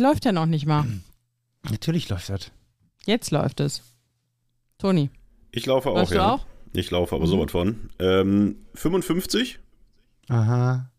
läuft ja noch nicht mal. Natürlich läuft das. Jetzt läuft es. Toni, Ich laufe auch, ja. auch? Ich laufe aber Mhm. sowas von. Ähm, 55? Aha.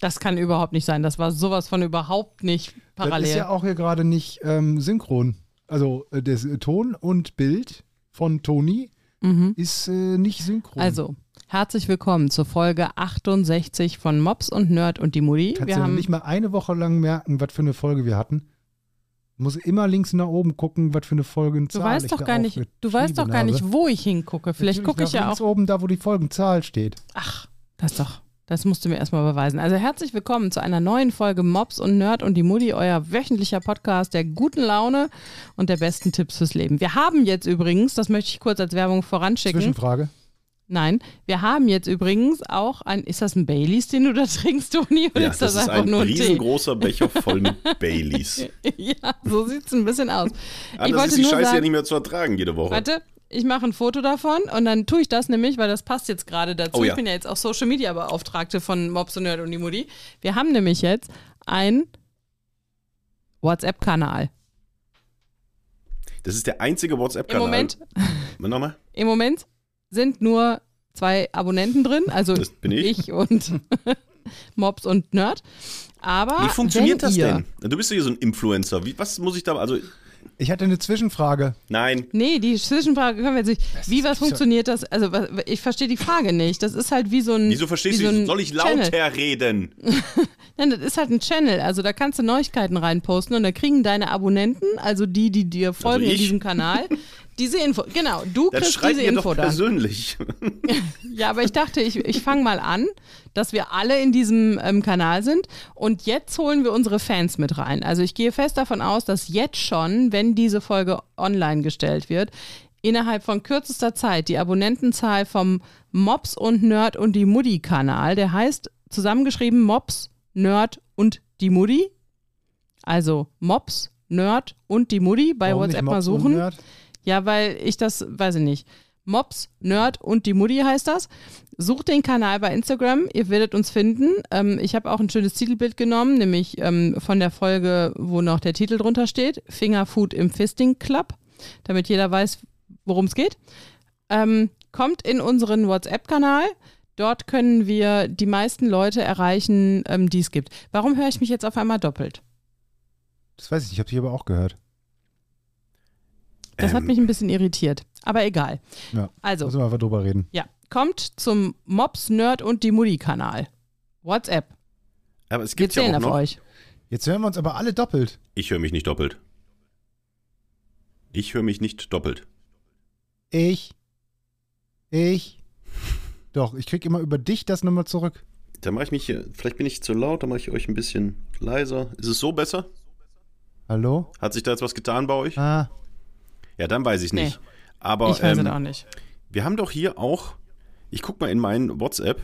Das kann überhaupt nicht sein. Das war sowas von überhaupt nicht parallel. Das ist ja auch hier gerade nicht ähm, synchron. Also äh, das äh, Ton und Bild von Toni mhm. ist äh, nicht synchron. Also, herzlich willkommen zur Folge 68 von Mops und Nerd und die Mutti. Kannst Wir du haben nicht mal eine Woche lang merken, was für eine Folge wir hatten? Muss immer links nach oben gucken, was für eine Folgenzahl Du weißt ich doch da gar nicht, du weißt doch gar aufgeschrieben nicht, habe. wo ich hingucke. Vielleicht gucke ich ja auch. oben da, wo die Folgenzahl steht. Ach, das doch. Das musst du mir erstmal beweisen. Also herzlich willkommen zu einer neuen Folge Mops und Nerd und die Mutti, euer wöchentlicher Podcast der guten Laune und der besten Tipps fürs Leben. Wir haben jetzt übrigens, das möchte ich kurz als Werbung voranschicken. Zwischenfrage. Nein, wir haben jetzt übrigens auch ein, ist das ein Baileys, den du da trinkst, Toni? Oder Ja, ist das, das ist einfach ein nur ein Tee? riesengroßer Becher voll mit Baileys. ja, so sieht es ein bisschen aus. Anders ist die Scheiße ja nicht mehr zu ertragen jede Woche. Warte, ich mache ein Foto davon und dann tue ich das nämlich, weil das passt jetzt gerade dazu. Oh ja. Ich bin ja jetzt auch Social Media Beauftragte von Mobs und Nerd und die Mutti. Wir haben nämlich jetzt einen WhatsApp-Kanal. Das ist der einzige Im WhatsApp-Kanal. Moment, Nochmal? Im Moment sind nur zwei Abonnenten drin, also Das bin ich. und Mobs und Nerd. Aber Wie funktioniert wenn das ihr, denn? Du bist ja hier so ein Influencer. Wie, was muss ich da. Also, Ich hatte eine Zwischenfrage. nein. Nee, die Zwischenfrage können wir jetzt nicht. Wie was funktioniert das? Also ich verstehe die Frage nicht. Das ist halt wie so ein. Wieso verstehst wie du so ein? Soll ich Channel. lauter reden? Nein, das ist halt ein Channel. Also da kannst du Neuigkeiten reinposten und da kriegen deine Abonnenten, also die, die dir folgen in ich? diesem Kanal, diese Info. Genau, du Dann kriegst diese mir doch Info dann. persönlich. Ja, aber ich dachte, ich, ich fange mal an, dass wir alle in diesem ähm, Kanal sind und jetzt holen wir unsere Fans mit rein. Also ich gehe fest davon aus, dass jetzt schon, wenn diese Folge online gestellt wird, innerhalb von kürzester Zeit die Abonnentenzahl vom Mops und Nerd und die Mutti Kanal, der heißt zusammengeschrieben Mops, Nerd und die Mutti, also Mops, Nerd und die Mutti bei Warum WhatsApp mal Mops und suchen. Ja, weil ich das, weiß ich nicht. Mops, Nerd und die Mutti heißt das. Sucht den Kanal bei Instagram, ihr werdet uns finden. Ähm, ich habe auch ein schönes Titelbild genommen, nämlich ähm, von der Folge, wo noch der Titel drunter steht: Fingerfood im Fisting Club, damit jeder weiß, worum es geht. Ähm, kommt in unseren WhatsApp-Kanal. Dort können wir die meisten Leute erreichen, ähm, die es gibt. Warum höre ich mich jetzt auf einmal doppelt? Das weiß ich, ich habe dich aber auch gehört. Das hat Ähm, mich ein bisschen irritiert. Aber egal. Ja, Also, müssen wir einfach drüber reden. Ja, kommt zum Mops, Nerd und die Mutti-Kanal. WhatsApp. Aber es Wir gibt ja zählen auch auf noch. euch. Jetzt hören wir uns aber alle doppelt. Ich höre mich nicht doppelt. Ich höre mich nicht doppelt. Ich. Ich. Doch, ich krieg immer über dich das nochmal zurück. Da mache ich mich hier. Vielleicht bin ich zu laut, da mache ich euch ein bisschen leiser. Ist es so besser? Hallo? Hat sich da jetzt was getan bei euch? Ah, Ja, dann weiß ich Nee. nicht. Aber ich weiß ähm, es auch nicht. wir haben doch hier auch. Ich guck mal in meinen WhatsApp.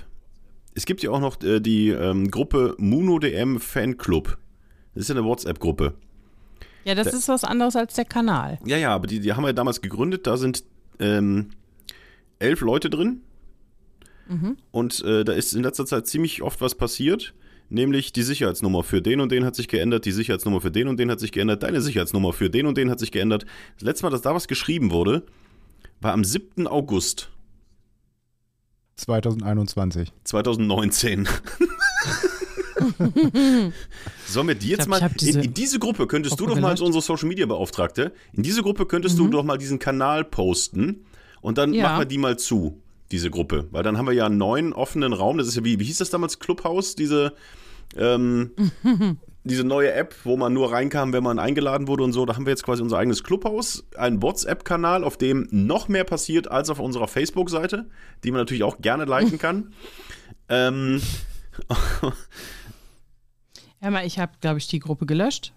Es gibt ja auch noch äh, die ähm, Gruppe MunoDM Fanclub. Das ist ja eine WhatsApp-Gruppe. Ja, das ist was anderes als der Kanal. Ja, ja, aber die, die haben wir damals gegründet. Da sind ähm, elf Leute drin. Und äh, da ist in letzter Zeit ziemlich oft was passiert. Nämlich die Sicherheitsnummer für den und den hat sich geändert, die Sicherheitsnummer für den und den hat sich geändert, deine Sicherheitsnummer für den und den hat sich geändert. Das letzte Mal, dass da was geschrieben wurde, war am 7. August 2021. 2019. Sollen wir die jetzt Ich glaub, mal. diese in, in diese Gruppe könntest du doch mal als unsere Social Media Beauftragte, in diese Gruppe könntest Mhm. du doch mal diesen Kanal posten und dann Ja. machen wir die mal zu, diese Gruppe. Weil dann haben wir ja einen neuen offenen Raum. Das ist ja wie, wie hieß das damals? Clubhouse, diese. Ähm, diese neue App, wo man nur reinkam, wenn man eingeladen wurde und so, da haben wir jetzt quasi unser eigenes Clubhaus, einen WhatsApp-Kanal, auf dem noch mehr passiert als auf unserer Facebook-Seite, die man natürlich auch gerne liken kann. ähm, mal, ich habe, glaube ich, die Gruppe gelöscht.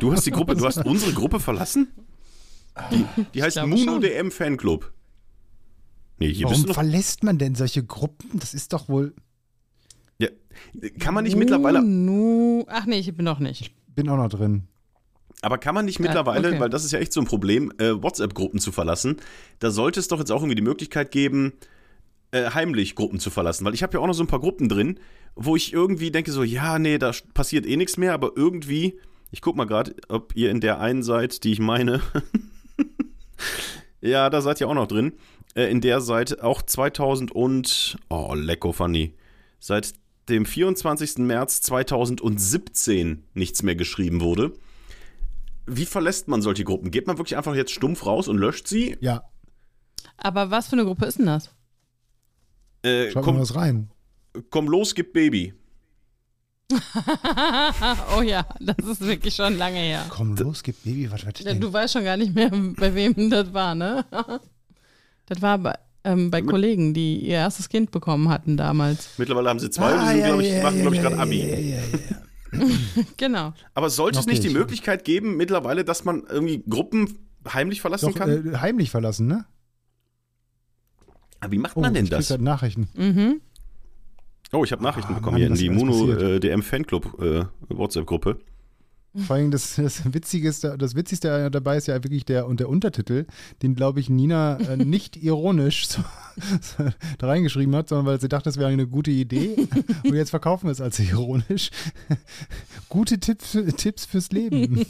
Du hast die Gruppe, du hast unsere Gruppe verlassen? Die, die heißt schon. MunoDM Fanclub. Nee, hier bist Warum du noch. verlässt man denn solche Gruppen? Das ist doch wohl. Ja, kann man nicht mittlerweile, Nu, ach nee, ich bin noch nicht. Bin auch noch drin. aber kann man nicht mittlerweile, okay. weil das ist ja echt so ein Problem, äh, WhatsApp-Gruppen zu verlassen. Da sollte es doch jetzt auch irgendwie die Möglichkeit geben, äh, heimlich Gruppen zu verlassen, weil ich habe ja auch noch so ein paar Gruppen drin, wo ich irgendwie denke so, ja, nee, da passiert eh nichts mehr, aber irgendwie, ich guck mal gerade, ob ihr in der einen seid, die ich meine. ja, da seid ihr auch noch drin. Äh, in der seit auch 2000 und, oh, lecko funny, seit dem 24. März 2017 nichts mehr geschrieben wurde. Wie verlässt man solche Gruppen? Geht man wirklich einfach jetzt stumpf raus und löscht sie? Ja, Aber was für eine Gruppe ist denn das? Äh, schaut mal komm, was rein. komm los, gib Baby. oh ja, das ist wirklich schon lange her. Komm los, gib Baby, was was Ja, denn? Du weißt schon gar nicht mehr, bei wem das war, ne? Das war bei, ähm, bei Kollegen, die ihr erstes Kind bekommen hatten damals. Mittlerweile haben sie zwei und Ah, die sind, ja, glaube ich, ja, machen, ja, glaube ich, gerade Abi. Ja, ja, ja. Genau. Aber sollte es nicht die. Möglichkeit geben, mittlerweile, dass man irgendwie Gruppen heimlich verlassen Doch, kann? äh, heimlich verlassen, ne? Aber wie macht Oh, man denn ich das? grad Nachrichten. Mhm. Oh, ich habe Nachrichten Ah, bekommen Mann, hier in die alles Mono passiert. äh, DM Fanclub äh, WhatsApp-Gruppe. Vor allem das, das Witzigste, das Witzigste dabei ist ja wirklich der, und der Untertitel, den, glaube ich, Nina äh, nicht ironisch so, so, da reingeschrieben hat, sondern weil sie dachte, das wäre eine gute Idee. Und jetzt verkaufen wir es als ironisch. Gute Tipps, Tipps fürs Leben.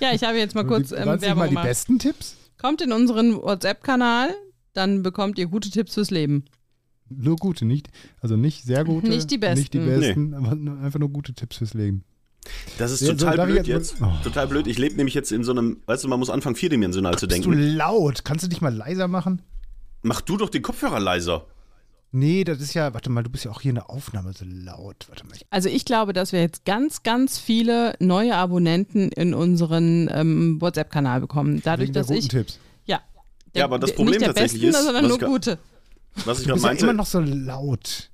Ja, ich habe jetzt mal kurz ähm, Werbung mal die gemacht. besten Tipps? Kommt in unseren WhatsApp-Kanal, dann bekommt ihr gute Tipps fürs Leben. Nur gute, nicht, also nicht sehr gute. Nicht die Nicht die besten. besten, aber einfach nur gute Tipps fürs Leben. Das ist so, total blöd jetzt- jetzt. Oh. Total blöd. Ich lebe nämlich jetzt in so einem, weißt du, man muss anfangen, vierdimensional zu Bist du denken. laut? Kannst du dich mal leiser machen? Mach du doch den Kopfhörer leiser. Nee, das ist ja, warte mal, du bist ja auch hier in der Aufnahme so laut. Warte mal, Also ich glaube, dass wir jetzt ganz, ganz viele neue Abonnenten in unseren ähm, WhatsApp-Kanal bekommen. Dadurch, wegen der dass ich. Tipps. Ja. Ja, aber das der- Problem nicht der tatsächlich besten, ist, sondern was nur gute. Was ich Du gerade bist ja meinte, immer noch so laut.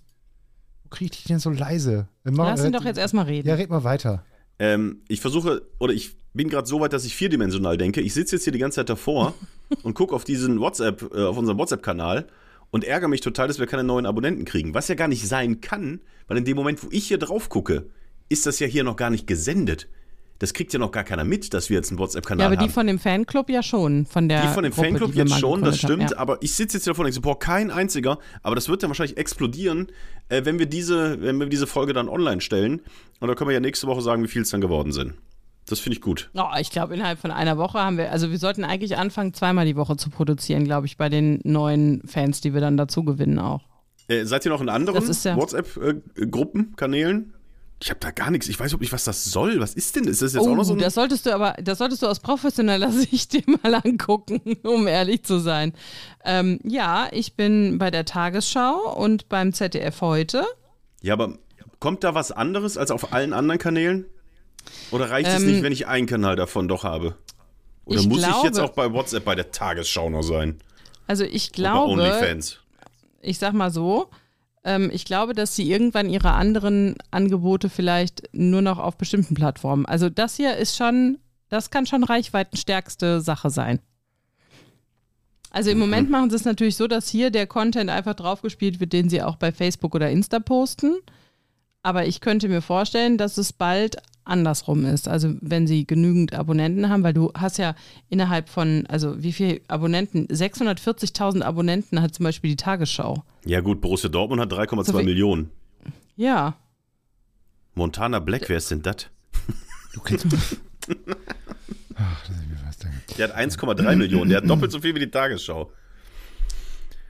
Wo krieg ich dich denn so leise? Mach- Lass ihn red- doch jetzt erstmal reden. Ja, red mal weiter. ähm, ich versuche, oder ich bin gerade so weit, dass ich vierdimensional denke. Ich sitze jetzt hier die ganze Zeit davor und gucke auf diesen WhatsApp, äh, auf unseren WhatsApp-Kanal und ärgere mich total, dass wir keine neuen Abonnenten kriegen. Was ja gar nicht sein kann, weil in dem Moment, wo ich hier drauf gucke, ist das ja hier noch gar nicht gesendet. Das kriegt ja noch gar keiner mit, dass wir jetzt einen WhatsApp-Kanal Ja, aber haben. die von dem Fanclub ja schon. Von der Die von dem Gruppe, Fanclub jetzt schon, das gegründet haben, stimmt, ja. aber ich sitze jetzt hier davor und denke so, boah, kein einziger, aber das wird dann wahrscheinlich explodieren, äh, wenn wir diese, wenn wir diese Folge dann online stellen. Und da können wir ja nächste Woche sagen, wie viel es dann geworden sind. Das finde ich gut. Oh, ich glaube, innerhalb von einer Woche haben wir, also wir sollten eigentlich anfangen, zweimal die Woche zu produzieren, glaube ich, bei den neuen Fans, die wir dann dazu gewinnen auch. Äh, seid ihr noch in anderen ja- WhatsApp-Gruppen, Kanälen? Ich habe da gar nichts. Ich weiß überhaupt nicht, was das soll. Was ist denn? Ist das jetzt auch Oh, noch so ein. das solltest du aber, das solltest du aus professioneller Sicht dir mal angucken, um ehrlich zu sein. Ähm, ja, ich bin bei der Tagesschau und beim ZDF heute. Ja, aber kommt da was anderes als auf allen anderen Kanälen? Oder reicht es Ähm, nicht, wenn ich einen Kanal davon doch habe? Oder ich muss ich jetzt glaube- auch bei WhatsApp bei der Tagesschau noch sein? Also ich Und bei glaube, OnlyFans. ich sag mal so, ähm, ich glaube, dass sie irgendwann ihre anderen Angebote vielleicht nur noch auf bestimmten Plattformen. Also das hier ist schon, das kann schon reichweitenstärkste Sache sein. Also im Moment machen sie es natürlich so, dass hier der Content einfach draufgespielt wird, den sie auch bei Facebook oder Insta posten. Aber ich könnte mir vorstellen, dass es bald andersrum ist. Also wenn sie genügend Abonnenten haben, weil du hast ja innerhalb von, also wie viele Abonnenten? 640.000 Abonnenten hat zum Beispiel die Tagesschau. Ja gut, Borussia Dortmund hat 3,2 So Millionen. Ja, Montana Black, wer ist denn das? Du kennst mich. Ach, das ist mir was dann. Der hat 1,3 Millionen. Der hat doppelt so viel wie die Tagesschau.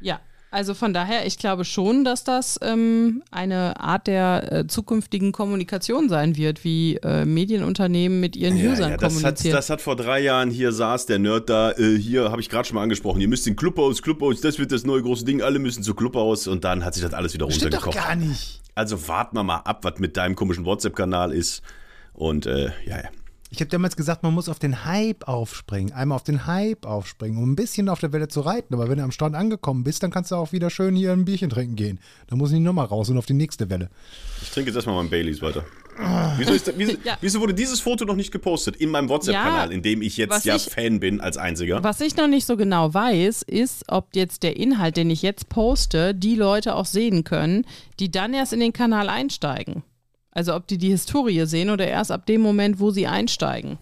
ja. Also von daher, ich glaube schon, dass das ähm, eine Art der äh, zukünftigen Kommunikation sein wird, wie äh, Medienunternehmen mit ihren Usern das, hat, kommunizieren. das hat vor drei Jahren hier saß der Nerd da. Äh, hier habe ich gerade schon mal angesprochen. Ihr müsst in Clubhaus, Clubhaus, das wird das neue große Ding. Alle müssen zu Clubhaus. Und dann hat sich das alles wieder Stimmt doch runtergekocht. gar nicht. Also warten wir mal ab, was mit deinem komischen WhatsApp-Kanal ist. Und äh, ja, ja. Ich habe damals gesagt, man muss auf den Hype aufspringen. Einmal auf den Hype aufspringen, um ein bisschen auf der Welle zu reiten. Aber wenn du am Strand angekommen bist, dann kannst du auch wieder schön hier ein Bierchen trinken gehen. Dann muss ich nochmal raus und auf die nächste Welle. Ich trinke jetzt erstmal meinen Baileys weiter. Wieso, ist da, wieso, Ja. wieso wurde dieses Foto noch nicht gepostet in meinem WhatsApp-Kanal, Ja, in dem ich jetzt ja ich- Fan bin als einziger? Was ich noch nicht so genau weiß, ist, ob jetzt der Inhalt, den ich jetzt poste, die Leute auch sehen können, die dann erst in den Kanal einsteigen. Also ob die die Historie sehen oder erst ab dem Moment, wo sie einsteigen.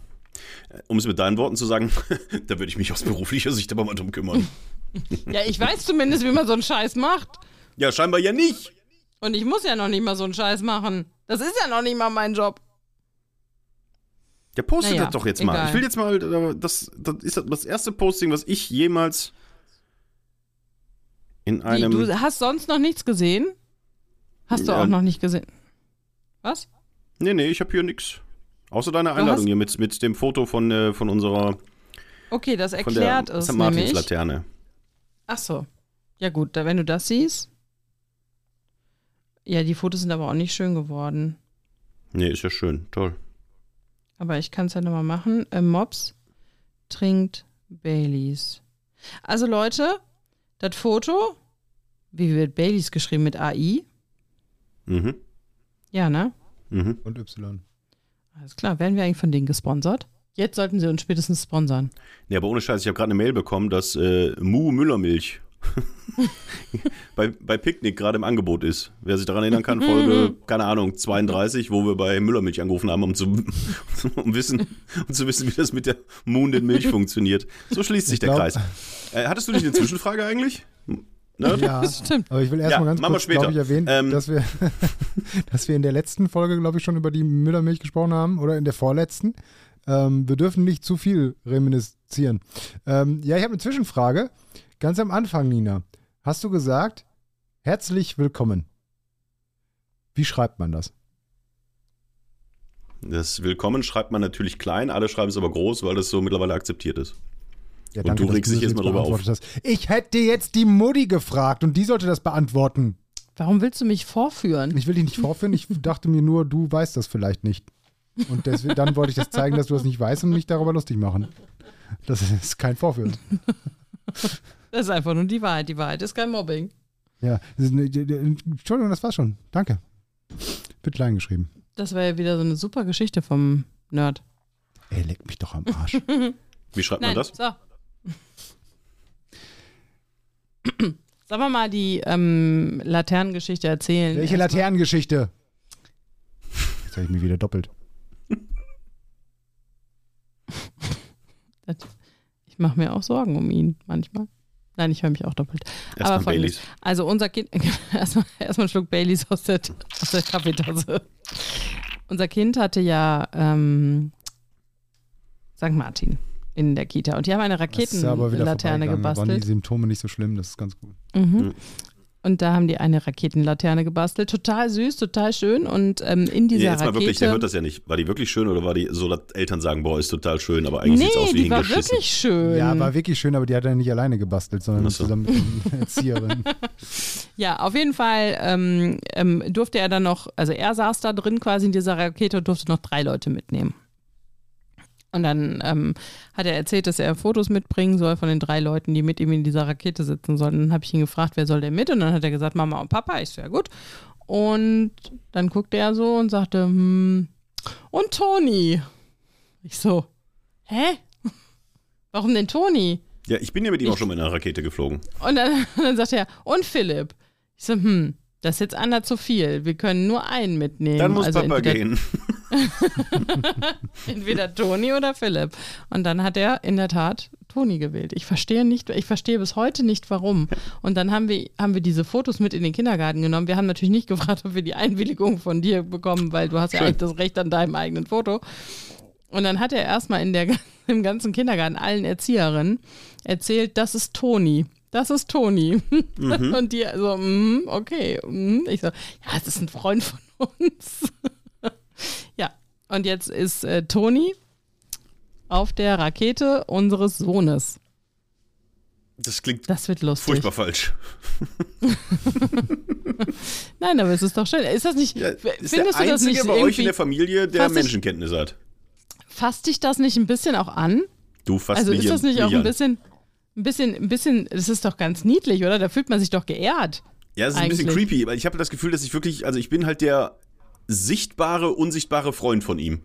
Um es mit deinen Worten zu sagen, da würde ich mich aus beruflicher Sicht aber mal drum kümmern. Ja, ich weiß zumindest, wie man so einen Scheiß macht. Ja, scheinbar ja nicht. Und ich muss ja noch nicht mal so einen Scheiß machen. Das ist ja noch nicht mal mein Job. Ja, poste Naja, das doch jetzt mal. egal. Ich will jetzt mal, äh, das, das ist das erste Posting, was ich jemals in Wie, einem. du hast sonst noch nichts gesehen? Hast du Ja. auch noch nicht gesehen? Was? Nee, nee, ich habe hier nichts. Außer deine Du Einladung hier mit, mit dem Foto von, äh, von unserer Okay, das von der erklärt es St. nämlich. Martins-Laterne. Ach so. Ja gut, da, wenn du das siehst. Ja, die Fotos sind aber auch nicht schön geworden. Nee, ist ja schön. Toll. Aber ich kann es ja nochmal machen. Äh, Mops trinkt Baileys. Also Leute, das Foto, wie wird Baileys geschrieben mit AI? Mhm. Ja, ne? Mhm. Und Y. Alles klar. Werden wir eigentlich von denen gesponsert? Jetzt sollten sie uns spätestens sponsern. Nee, aber ohne Scheiß, ich habe gerade eine Mail bekommen, dass äh, Mu Müllermilch bei, bei Picknick gerade im Angebot ist. Wer sich daran erinnern kann, Folge, keine Ahnung, 32, wo wir bei Müllermilch angerufen haben, um zu, um wissen, um zu wissen, wie das mit der Mu und den Milch funktioniert. So schließt sich Ich der glaub- Kreis. Äh, hattest du nicht eine Zwischenfrage eigentlich? Ne? Ja, Das stimmt. aber ich will Ja, erstmal ganz machen wir kurz, glaube ich, erwähnen, Ähm, dass, wir, dass wir in der letzten Folge, glaube ich, schon über die Müllermilch gesprochen haben oder in der vorletzten. Ähm, wir dürfen nicht zu viel reminiszieren. Ähm, ja, ich habe eine Zwischenfrage. Ganz am Anfang, Nina, hast du gesagt, herzlich willkommen. Wie schreibt man das? Das Willkommen schreibt man natürlich klein, alle schreiben es aber groß, weil das so mittlerweile akzeptiert ist. Ja, Und du dass regst dich jetzt mal drüber auf. hast. Ich hätte jetzt die Mutti gefragt und die sollte das beantworten. Warum willst du mich vorführen? Ich will dich nicht vorführen, ich dachte mir nur, du weißt das vielleicht nicht. Und deswegen, dann wollte ich das zeigen, dass du das nicht weißt und mich darüber lustig machen. Das ist kein Vorführen. Das ist einfach nur die Wahrheit. Die Wahrheit ist kein Mobbing. Ja, das eine, Entschuldigung, das war's schon. Danke. Wird klein geschrieben. Das wäre ja wieder so eine super Geschichte vom Nerd. Ey, leck mich doch am Arsch. Wie schreibt Nein, man das? so. Sollen wir mal die ähm, Laternengeschichte erzählen? Welche Erstmal. Laternengeschichte? Jetzt habe ich mich wieder doppelt. Das- Ich mache mir auch Sorgen um ihn manchmal. Nein, ich höre mich auch doppelt. Erstmal. Baileys. Also unser Kind, erstmal erstmal einen Schluck Baileys aus der, aus der Kaffeetasse. Unser Kind hatte ja ähm, St. Martin in der Kita und die haben eine ist ja Raketenlaterne vorbeigegangen. Da waren die gebastelt. Symptome nicht so schlimm, das ist ganz gut. Mhm. Und da haben die eine Raketenlaterne gebastelt. Total süß, total schön. Und ähm, in dieser Nee, jetzt mal Rakete. wirklich, der hört das ja nicht. War die wirklich schön oder war die so, dass Eltern sagen, boah, ist total schön, aber eigentlich nee, sieht's aus wie die war wirklich schön. Ja, war wirklich schön, aber die hat er nicht alleine gebastelt, sondern Ach so. zusammen mit der Erzieherin. Ja, auf jeden Fall ähm, ähm, durfte er dann noch, also er saß da drin quasi in dieser Rakete und durfte noch drei Leute mitnehmen. Und dann ähm, hat er erzählt, dass er Fotos mitbringen soll von den drei Leuten, die mit ihm in dieser Rakete sitzen sollen. Dann habe ich ihn gefragt, wer soll denn mit? Und dann hat er gesagt, Mama und Papa. Ich so, ja gut. Und dann guckte er so und sagte, hm, und Toni. Ich so, hä? Warum denn Toni? Ja, ich bin ja mit ihm Ich- auch schon mal in einer Rakete geflogen. Und dann, dann sagt er, und Philipp. Ich so, hm, das ist jetzt einer zu viel. Wir können nur einen mitnehmen. Dann muss also Papa gehen. Entweder Toni oder Philipp. Und dann hat er in der Tat Toni gewählt. Ich verstehe nicht, ich verstehe bis heute nicht, warum. Und dann haben wir, haben wir diese Fotos mit in den Kindergarten genommen. Wir haben natürlich nicht gefragt, ob wir die Einwilligung von dir bekommen, weil du hast ja eigentlich das Recht an deinem eigenen Foto. Und dann hat er erstmal in der, im ganzen Kindergarten allen Erzieherinnen erzählt, das ist Toni. Das ist Toni. Und die so, mm, okay. Mm. Ich so, ja, es ist ein Freund von uns. Ja, und jetzt ist äh, Toni auf der Rakete unseres Sohnes. Das klingt Das wird lustig. furchtbar falsch. Nein, aber es ist doch schön. Ist das nicht, Ja, ist der findest du das nicht bei euch in der Familie, der ich- Menschenkenntnis hat. fasst dich das nicht ein bisschen auch an? Du fasst Also ist das nicht auch ein bisschen, ein bisschen, ein bisschen, das ist doch ganz niedlich, oder? Da fühlt man sich doch geehrt. Ja, es ist ein bisschen eigentlich? creepy, weil ich habe das Gefühl, dass ich wirklich, also ich bin halt der sichtbare, unsichtbare Freund von ihm.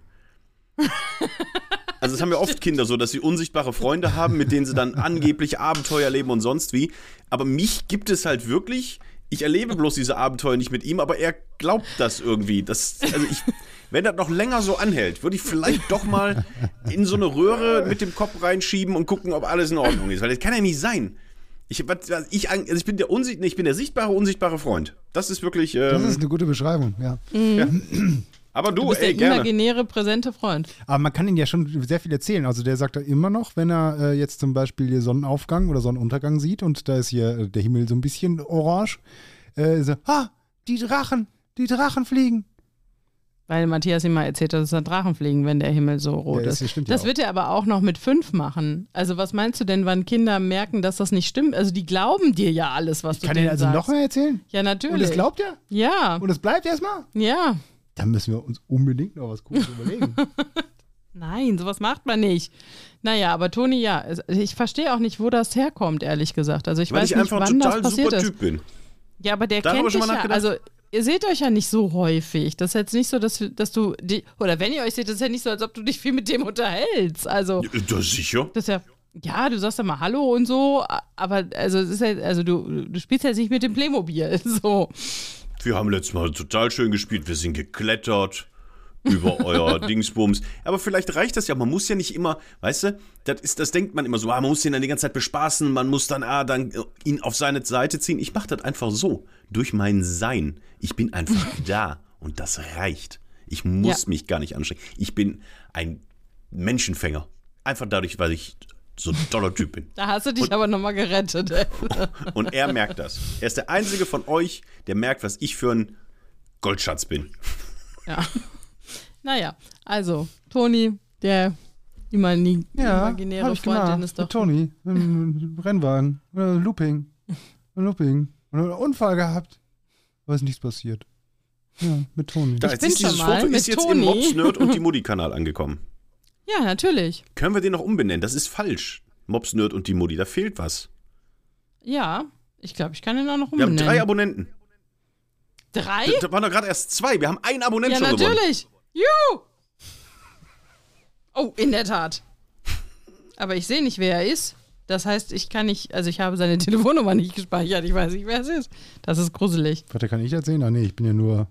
Also es haben ja oft Kinder so, dass sie unsichtbare Freunde haben, mit denen sie dann angeblich Abenteuer leben und sonst wie. Aber mich gibt es halt wirklich. Ich erlebe bloß diese Abenteuer nicht mit ihm, aber er glaubt das irgendwie. Das, also ich, wenn das noch länger so anhält, würde ich vielleicht doch mal in so eine Röhre mit dem Kopf reinschieben und gucken, ob alles in Ordnung ist. Weil das kann ja nicht sein. Ich, was, was ich, also ich, bin der unsicht, ich bin der sichtbare, unsichtbare Freund. Das ist wirklich. Ähm, Das ist eine gute Beschreibung, ja. aber du, Du bist ey, der gerne. imaginäre, präsente Freund. Aber man kann ihn ja schon sehr viel erzählen. Also der sagt da immer noch, wenn er äh, jetzt zum Beispiel hier Sonnenaufgang oder Sonnenuntergang sieht und da ist hier äh, der Himmel so ein bisschen orange, äh, so, ah, die Drachen, die Drachen fliegen. Weil Matthias ihm mal erzählt hat, dass da Drachen fliegen, wenn der Himmel so rot Ja, das ist. stimmt ja das auch. wird er aber auch noch mit fünf machen. Also was meinst du denn, wann Kinder merken, dass das nicht stimmt? Also die glauben dir ja alles, was du Kann denen also sagst. noch mehr erzählen? Ja, natürlich. Und es glaubt er? ja, Und es bleibt erstmal? ja. Dann müssen wir uns unbedingt noch was Cooles überlegen. Nein, sowas macht man nicht. Naja, aber Toni, ja, ich verstehe auch nicht, wo das herkommt, ehrlich gesagt. Also ich Weil weiß ich nicht, einfach ein wann das total passiert super ist. Typ bin. Ja, aber der Darüber kennt dich ja. Also ihr seht euch ja nicht so häufig. Das ist jetzt nicht so, dass, dass du die, oder wenn ihr euch seht, das ist ja nicht so, als ob du dich viel mit dem unterhältst. Also Das ist sicher. das ist ja, ja, du sagst ja mal Hallo und so, aber also es ist ja, also du, du spielst ja nicht mit dem Playmobil. So. Wir haben letztes Mal total schön gespielt. Wir sind geklettert über euer Dingsbums. Aber vielleicht reicht das ja. Man muss ja nicht immer, weißt du, das, ist, das denkt man immer so, ah, man muss ihn dann die ganze Zeit bespaßen, man muss dann, ah, dann äh, ihn auf seine Seite ziehen. Ich mache das einfach so, durch mein Sein. Ich bin einfach da und das reicht. Ich muss Ja. mich gar nicht anstrengen. Ich bin ein Menschenfänger. Einfach dadurch, weil ich so ein toller Typ bin. Da hast du dich aber nochmal gerettet. ey. Und er merkt das. Er ist der einzige von euch, der merkt, was ich für ein Goldschatz bin. Ja. Naja, also, Toni, der imagine- Ja, imaginäre hab ich Freund, den gemacht. ist doch. Toni, im Rennwagen, äh, Looping, Looping. Und einen Unfall gehabt. Aber ist nichts passiert. Ja, mit Toni. Da, Ich bin ist dieses schon mal Foto mit ist jetzt Toni. im Mobs Nerd und die Mutti-Kanal angekommen. Ja, natürlich. Können wir den noch umbenennen? Das ist falsch. Mobs Nerd und die Mutti, da fehlt was. Ja, ich glaube, ich kann ihn auch noch Wir haben umbenennen. drei Abonnenten. Drei? Da waren doch gerade erst zwei. Wir haben einen Abonnent Ja, schon gewonnen. natürlich. Juhu! Oh, in der Tat. Aber ich sehe nicht, wer er ist. Das heißt, ich kann nicht, also ich habe seine Telefonnummer nicht gespeichert. Ich weiß nicht, wer es ist. Das ist gruselig. Warte, kann ich das sehen? Ah, nee, ich bin ja nur.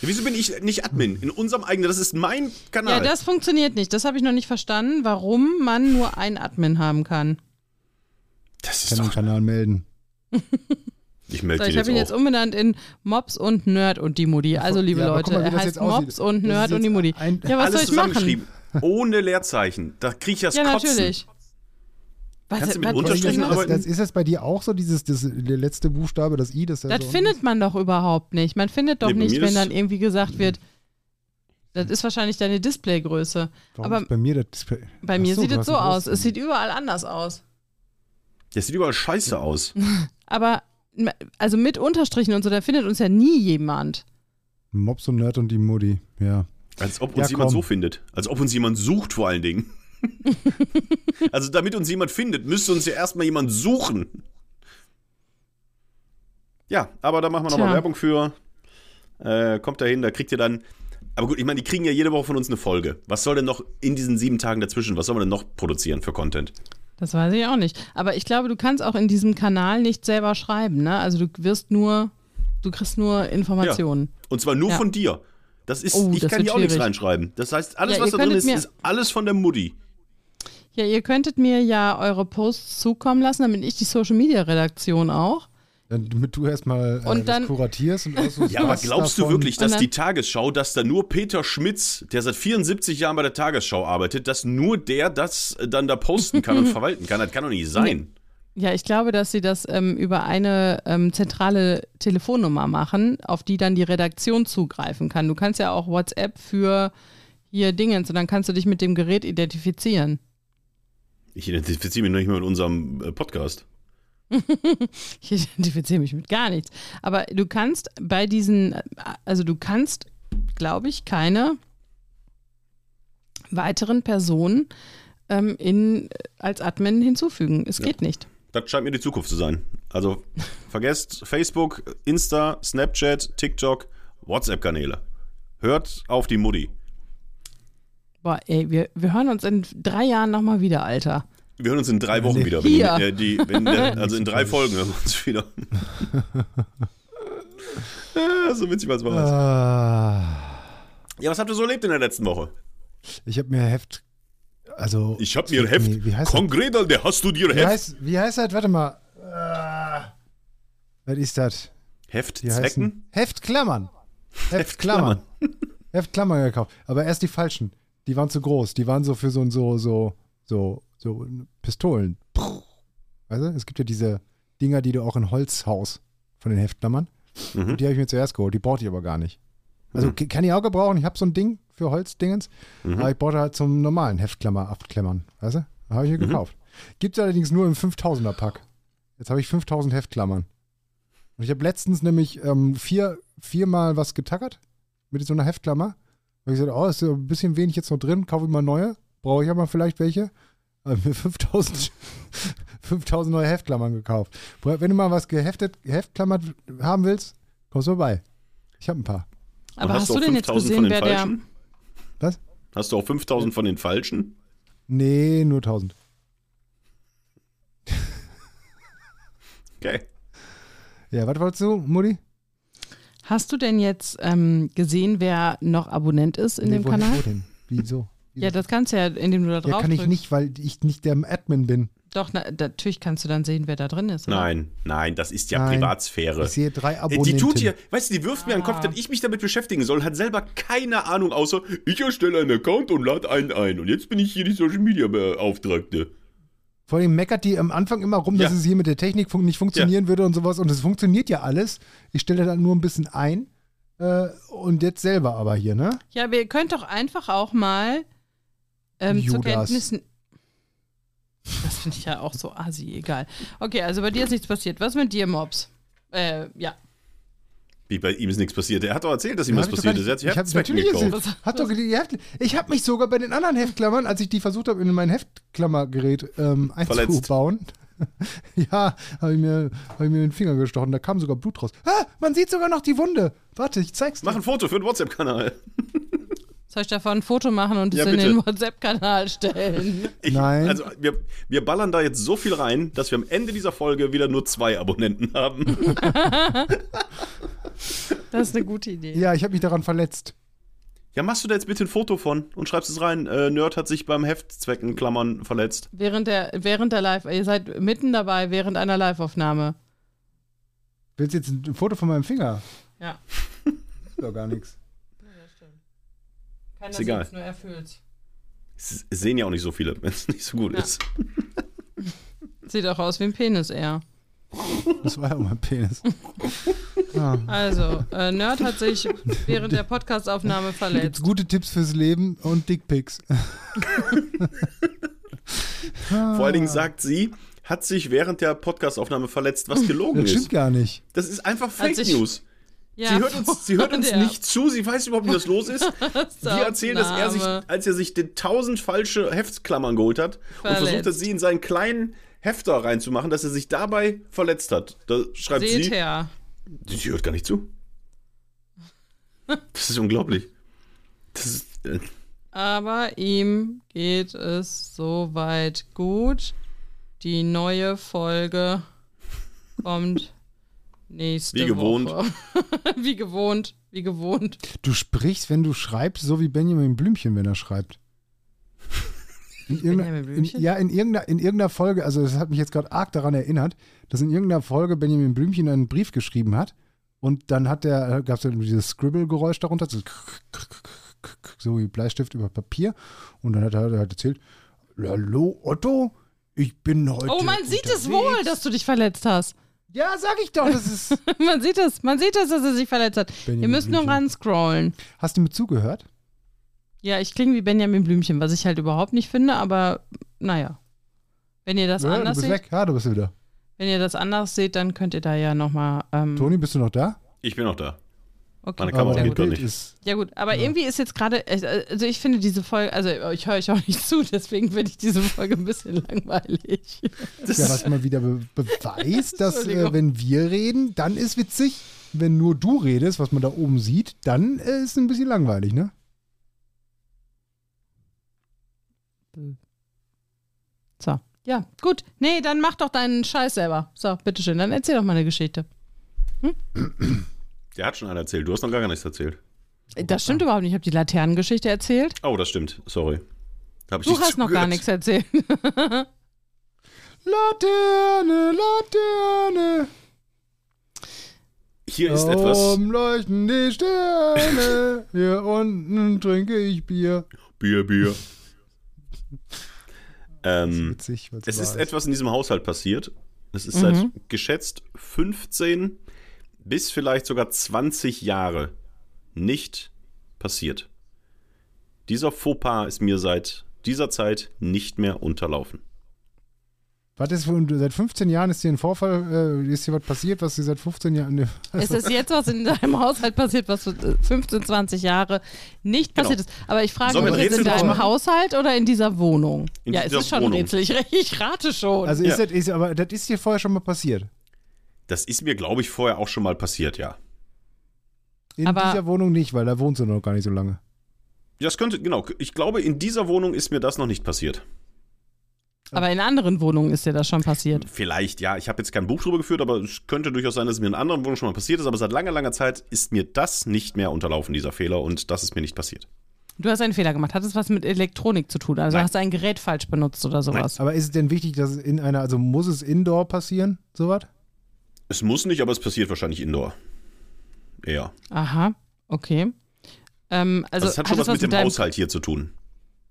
Wieso bin ich nicht Admin? In unserem eigenen, das ist mein Ja, Kanal. das funktioniert nicht. Das habe ich noch nicht verstanden, warum man nur einen Admin haben kann. das ist kann den doch. Kanal melden. Ich So, melde ich den habe ihn jetzt umbenannt in Mobs und Nerd und die Mutti. Also, liebe Ja, Leute, mal, er heißt. Mobs und Nerd und die Mutti. ein- ja, was Alles soll ich machen? zusammengeschrieben. Ohne Leerzeichen. Da kriege ich das Ja, Kotzen. natürlich. Was, Kannst du mit Unterstrichen Das, arbeiten? das, ist das bei dir auch so, dieses das, der letzte Buchstabe, das I? Das, ja Das so findet man doch überhaupt nicht. Man findet doch Nee, nicht, wenn dann irgendwie gesagt wird, das ist wahrscheinlich deine Displaygröße. Warum aber ist bei mir das Display? Bei mir so, sieht es so aus. Es sieht überall anders aus. Das sieht überall scheiße aus. Aber also mit Unterstrichen und so, da findet uns ja nie jemand. Mops und Nerd und die Mutti, ja. Als ob Ja, uns jemand komm. so findet. Als ob uns jemand sucht, vor allen Dingen. also, damit uns jemand findet, müsste uns ja erstmal jemand suchen. Ja, aber da machen wir nochmal. Werbung für. Äh, kommt da hin, da kriegt ihr dann. Aber gut, ich meine, die kriegen ja jede Woche von uns eine Folge. Was soll denn noch in diesen sieben Tagen dazwischen, was soll man denn noch produzieren für Content? Das weiß ich auch nicht. Aber ich glaube, du kannst auch in diesem Kanal nicht selber schreiben, ne? Also du wirst nur, du kriegst nur Informationen. Und zwar nur Ja. von dir. Das ist, Oh, ich das kann hier auch nichts reinschreiben. Das heißt, alles, Ja, was da drin ist, ist alles von der Mutti. Ja, ihr könntet mir ja eure Posts zukommen lassen, damit ich die Social Media Redaktion auch. Dann, damit du erstmal äh, Und das dann- kuratierst und aussuchst, Ja, aber glaubst du davon- wirklich, dass die Tagesschau, dass da nur Peter Schmitz, der seit 74 Jahren bei der Tagesschau arbeitet, dass nur der das äh, dann da posten kann und verwalten kann? Das kann doch nicht sein. Ja, ich glaube, dass sie das ähm, über eine ähm, zentrale Telefonnummer machen, auf die dann die Redaktion zugreifen kann. Du kannst ja auch WhatsApp für hier Dingens und dann kannst du dich mit dem Gerät identifizieren. Ich identifiziere mich noch nicht mal mit unserem äh, Podcast. Ich identifiziere mich mit gar nichts. Aber du kannst bei diesen, also du kannst, glaube ich, keine weiteren Personen ähm, in, als Admin hinzufügen. Es geht nicht. Das scheint mir die Zukunft zu sein. Also vergesst Facebook, Insta, Snapchat, TikTok, WhatsApp-Kanäle. Hört auf die Mutti. Boah, ey, wir, wir hören uns in drei Jahren nochmal wieder, Alter. Wir hören uns in drei Wochen wieder. Wenn Hier. die, äh, die, wenn der, also in drei Folgen hören wir uns wieder. ja, so witzig was war Ah, Ja, was habt ihr so erlebt in der letzten Woche? Ich habe mir Heft. Also. Ich hab mir Heft. Nee, wie heißt das? Kongredal, der hast du dir Wie Heft. heißt, wie heißt das? Warte mal. Äh, was ist das? Heftzwecken? heißen Heftklammern. Heftklammern. Heftklammern gekauft. Aber erst die falschen. Die waren zu groß. Die waren so für so ein so, so, so, so Pistolen. Weißt du? Es gibt ja diese Dinger, die du auch in Holzhaus von den Heftklammern. Mhm. Und die habe ich mir zuerst geholt. Die brauchte ich aber gar nicht. Also Mhm. kann ich auch gebrauchen. Ich habe so ein Ding für Holzdingens. Mhm. Aber ich brauchte halt zum normalen Heftklammer abklemmern. Weißt du? Habe ich mir Mhm. gekauft. Gibt es allerdings nur im 5000er Pack. Jetzt habe ich 5000 Heftklammern. Und ich habe letztens nämlich ähm, vier, viermal was getackert mit so einer Heftklammer. Da habe ich gesagt, oh, ist so ein bisschen wenig jetzt noch drin, kaufe ich mal neue. Brauche ich aber vielleicht welche. Habe mir 5000, 5000 neue Heftklammern gekauft. Wenn du mal was geheftet, geheftklammert haben willst, kommst du vorbei. Ich habe ein paar. Aber hast, auch du denn jetzt 5000 gesehen, wer der. Was? Hast du auch 5000 von den Falschen? Nee, nur 1000. Okay. Ja, was wolltest du, Mutti? Hast du denn jetzt ähm, gesehen, wer noch Abonnent ist in Nee, dem wohin- Kanal? Wo denn? Wieso? Ja, das kannst du ja, indem du da drauf Ja, kann ich drückst. nicht, weil ich nicht der Admin bin. Doch, na, natürlich kannst du dann sehen, wer da drin ist. Oder? Nein, nein, das ist ja Nein. Privatsphäre. Ich sehe drei Äh, Abonnenten. Die tut hier, weißt du, die wirft mir an den Kopf, Ah. dass ich mich damit beschäftigen soll, hat selber keine Ahnung, außer ich erstelle einen Account und lade einen ein. Und jetzt bin ich hier die Social Media Beauftragte. Vor allem meckert die am Anfang immer rum, dass Ja. es hier mit der Technik fun nicht funktionieren würde und sowas. Und es funktioniert ja alles. Ich stelle dann nur ein bisschen ein. Äh, und jetzt selber aber hier, ne? Ja, aber ihr könnt doch einfach auch mal ähm, zur. Kenntnis. Das finde ich ja auch so assi, egal. Okay, also bei dir ist nichts passiert. Was mit dir, Mobs? Äh, ja. Wie bei ihm ist nichts passiert. Er hat doch erzählt, dass ihm Ja, was ich passiert ist. Er hat sich ich gekauft. es- Hat doch die Heft ich habe mich sogar bei den anderen Heftklammern, als ich die versucht habe, in mein Heftklammergerät ähm, einzubauen. ja, habe ich, mir, hab ich mir den Finger gestochen. Da kam sogar Blut raus. Ah, man sieht sogar noch die Wunde. Warte, ich zeig's dir. Mach ein Foto für den WhatsApp-Kanal. Soll ich davon ein Foto machen und es Ja, in den WhatsApp-Kanal stellen? Ich, Nein. Also, wir, wir ballern da jetzt so viel rein, dass wir am Ende dieser Folge wieder nur zwei Abonnenten haben. Das ist eine gute Idee. Ja, ich habe mich daran verletzt. Ja, machst du da jetzt bitte ein Foto von und schreibst es rein. Äh, Nerd hat sich beim Heftzwecken Klammern verletzt. Während der, während der Live, ihr seid mitten dabei während einer Live-Aufnahme. Willst du jetzt ein Foto von meinem Finger? Ja. Ist doch gar nichts. Keiner Ist egal. nur er fühlt's. Es es sehen ja auch nicht so viele, wenn es nicht so gut Ja. ist. Sieht auch aus wie ein Penis eher. Das war ja mein Penis. Ah. Also, äh, Nerd hat sich während der Podcastaufnahme Gibt's verletzt. gute Tipps fürs Leben und Dickpics. Vor allen Dingen sagt sie, hat sich während der Podcastaufnahme verletzt, was gelogen Das stimmt ist. gar nicht. Das ist einfach Fake sich- News. Ja, sie hört uns, sie hört uns nicht zu, sie weiß überhaupt nicht, was los ist. Die erzählt, dass er sich, als er sich den tausend falsche Heftsklammern geholt hat und Verletzt. versucht hat, sie in seinen kleinen Hefter reinzumachen, dass er sich dabei verletzt hat. Da schreibt Seht sie, her. sie hört gar nicht zu. Das ist unglaublich. Das ist, äh, Aber ihm geht es soweit gut. Die neue Folge kommt nächste Wie gewohnt. Woche. wie gewohnt, wie gewohnt. Du sprichst, wenn du schreibst, so wie Benjamin Blümchen, wenn er schreibt. In Benjamin irgendeiner, in, Blümchen? ja, in irgendeiner, in irgendeiner Folge, also das hat mich jetzt gerade arg daran erinnert, dass in irgendeiner Folge Benjamin Blümchen einen Brief geschrieben hat und dann hat der, gab es ja dieses Scribble-Geräusch darunter, so, so wie Bleistift über Papier und dann hat er halt erzählt, hallo Otto, ich bin heute Oh, man sieht es wohl, unterwegs." dass du dich verletzt hast. Ja, sag ich doch, das ist... man sieht es, man sieht es, dass er sich verletzt hat. Benjamin Ihr müsst nur Blümchen. ran scrollen. Hast du mir zugehört? Ja, ich klinge wie Benjamin Blümchen, was ich halt überhaupt nicht finde, aber naja. Wenn ihr das Ja, du anders bist seht, weg. Ja, du bist wieder. wenn ihr das anders seht, dann könnt ihr da ja nochmal. Ähm, Toni, bist du noch da? ich bin auch da. okay. Meine Kamera geht Bild nicht. ist Ja gut, aber irgendwie ist jetzt gerade, also ich finde diese Folge, also ich höre euch auch nicht zu, deswegen finde ich diese Folge ein bisschen langweilig. Das Ja, was mal wieder be beweist, dass äh, wenn wir reden, dann ist witzig. Wenn nur du redest, was man da oben sieht, dann äh, ist es ein bisschen langweilig, ne? So, ja, gut. Nee, dann mach doch deinen Scheiß selber. So, bitteschön, dann erzähl doch mal eine Geschichte. Der hat schon einen erzählt. Du hast noch gar nichts erzählt. Das stimmt überhaupt nicht. Ich habe die Laternengeschichte erzählt. Oh, das stimmt. Sorry. Hab ich Du hast noch gar nichts erzählt. Laterne, Laterne. Hier ist etwas. Warum leuchten die Sterne? Hier unten trinke ich Bier. Bier, Bier. Ähm, Witzig, es wahr ist etwas in diesem Haushalt passiert. Es ist seit geschätzt 15 bis vielleicht sogar 20 Jahre nicht passiert. Dieser Fauxpas ist mir seit dieser Zeit nicht mehr unterlaufen. Was ist seit 15 Jahren ist hier ein Vorfall, äh, ist hier was passiert, was dir seit 15 Jahren. Ne, Es ist jetzt was in deinem Haushalt passiert, was für 15, 20 Jahre nicht Genau. passiert ist. Aber ich frage mich, ist in Rätsel deinem machen? Haushalt oder in dieser Wohnung? In ja, es dieser ist schon Wohnung. ein Rätsel. Ich, ich rate schon. also ist Ja. das, ist, aber das ist hier vorher schon mal passiert. Das ist mir, glaube ich, vorher auch schon mal passiert, ja. In Aber- dieser Wohnung nicht, weil da wohnst du noch gar nicht so lange. Das könnte, genau. Ich glaube, in dieser Wohnung ist mir das noch nicht passiert. Aber in anderen Wohnungen ist dir das schon passiert. Vielleicht, ja. Ich habe jetzt kein Buch drüber geführt, aber es könnte durchaus sein, dass es mir in anderen Wohnungen schon mal passiert ist. Aber seit langer, langer Zeit ist mir das nicht mehr unterlaufen, dieser Fehler. Und das ist mir nicht passiert. Du hast einen Fehler gemacht. Hat es was mit Elektronik zu tun? Also Nein. hast du ein Gerät falsch benutzt oder sowas? Aber ist es denn wichtig, dass es in einer, also muss es indoor passieren, sowas? Es muss nicht, aber es passiert wahrscheinlich indoor. Eher. Aha, okay. Ähm, also Also, es hat schon was mit dem deinem, Haushalt hier zu tun.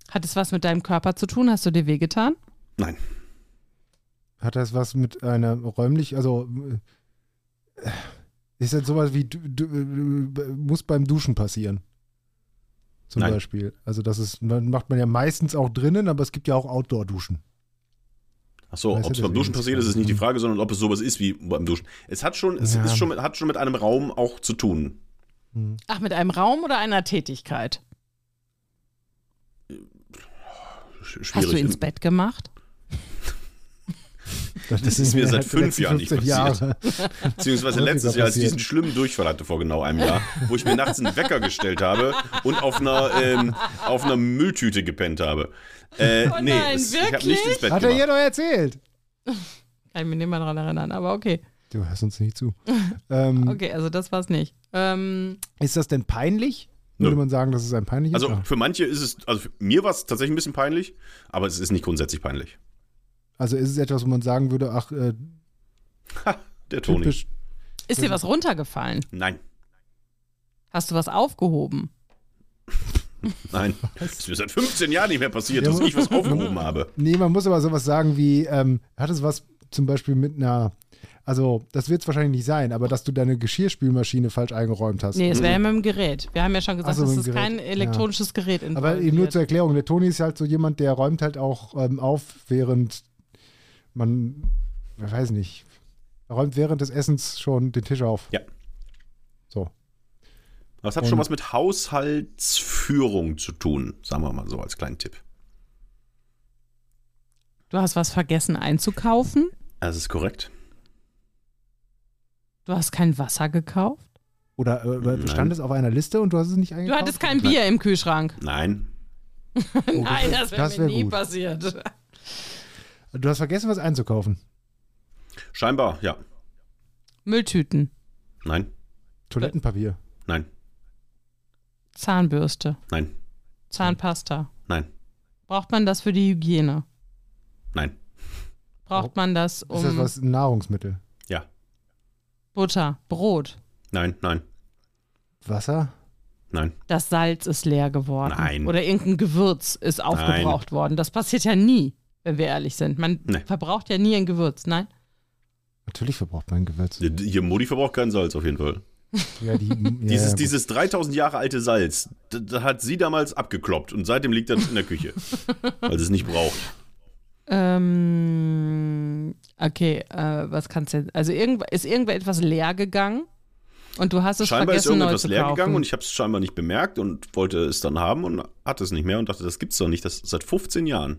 Hat es was mit deinem Körper zu tun? Hast du dir wehgetan? Nein. Hat das was mit einer räumlich, also äh, ist das sowas wie du, du, äh, muss beim Duschen passieren? Zum Nein. Beispiel. Also das ist, man macht man ja meistens auch drinnen, aber es gibt ja auch Outdoor-Duschen. Achso, ob es beim Duschen passiert, ist, ist nicht die hm. Frage, sondern ob es sowas ist wie beim Duschen. Es hat schon, es Ja. ist schon mit, hat schon mit einem Raum auch zu tun. Ach, mit einem Raum oder einer Tätigkeit? Sch- Hast Schwierig. du ins Bett gemacht? Das ist mir seit fünf Jahren nicht passiert. Jahre. Beziehungsweise letztes Jahr, als ich diesen schlimmen Durchfall hatte vor genau einem Jahr, wo ich mir nachts einen Wecker gestellt habe und auf einer, ähm, auf einer Mülltüte gepennt habe. Äh, Oh nee, nein, es, ich habe wirklich? nicht ins Bett Hat er gemacht. hier doch erzählt. Kann ich mich nicht mehr daran erinnern, aber okay. Du hörst uns nicht zu. ähm, Okay, also das war's nicht. Ähm, Ist das denn peinlich? Nö. Würde man sagen, dass es ein peinliches Also ist? für manche ist es, also für mir war es tatsächlich ein bisschen peinlich, aber es ist nicht grundsätzlich peinlich. Also ist es etwas, wo man sagen würde, ach, äh, Ha, der Toni. typisch. ist dir was runtergefallen? Nein, Hast du was aufgehoben? nein. Das ist mir seit 15 Jahren nicht mehr passiert, Ja, dass aber- ich was aufgehoben habe. Nee, man muss aber sowas sagen wie, ähm, hat es was zum Beispiel mit einer, also das wird es wahrscheinlich nicht sein, aber dass du deine Geschirrspülmaschine falsch eingeräumt hast. Nee, es wäre ja mit dem Gerät. Wir haben ja schon gesagt, so, es ist Gerät. kein elektronisches Gerät Aber eben nur zur Erklärung, der Toni ist halt so jemand, der räumt halt auch ähm, auf, während man, ich weiß nicht, räumt während des Essens schon den Tisch auf. Ja. So. Es hat Und- schon was mit Haushaltsführung zu tun, sagen wir mal so als kleinen Tipp. Du hast was vergessen einzukaufen? Das ist korrekt. Du hast kein Wasser gekauft? Oder äh, Nein. stand es auf einer Liste und du hast es nicht Du eingekauft? hattest kein Bier im Kühlschrank. Nein, Nein, das wäre das mir wär nie gut. passiert. Du hast vergessen, was einzukaufen. scheinbar, ja. Mülltüten, Nein, Toilettenpapier. nein, Zahnbürste, nein, Zahnpasta. nein, Braucht man das für die Hygiene? nein. Braucht man das Ist das um was Nahrungsmittel? Ja, Butter, Brot? nein, nein, Wasser? nein. Das Salz ist leer geworden. Nein. Oder irgendein Gewürz ist aufgebraucht worden. Das passiert ja nie, wenn wir ehrlich sind. Man Nee. verbraucht ja nie ein Gewürz, nein? Natürlich verbraucht man Gewürz. Hier Mutti verbraucht kein Salz auf jeden Fall. Ja, die, ja, Dieses, ja, dieses 3000 Jahre alte Salz, das, hat sie damals abgekloppt und seitdem liegt das in der Küche, weil sie es nicht braucht. Ähm, okay, äh, was kannst du jetzt? Also irgend, ist irgendwer etwas leer gegangen und du hast es Scheinbar ist vergessen, neu irgendetwas zu leer kaufen. gegangen und ich habe es scheinbar nicht bemerkt und wollte es dann haben und hatte es nicht mehr und dachte, das gibt's doch nicht. Das ist seit 15 Jahren.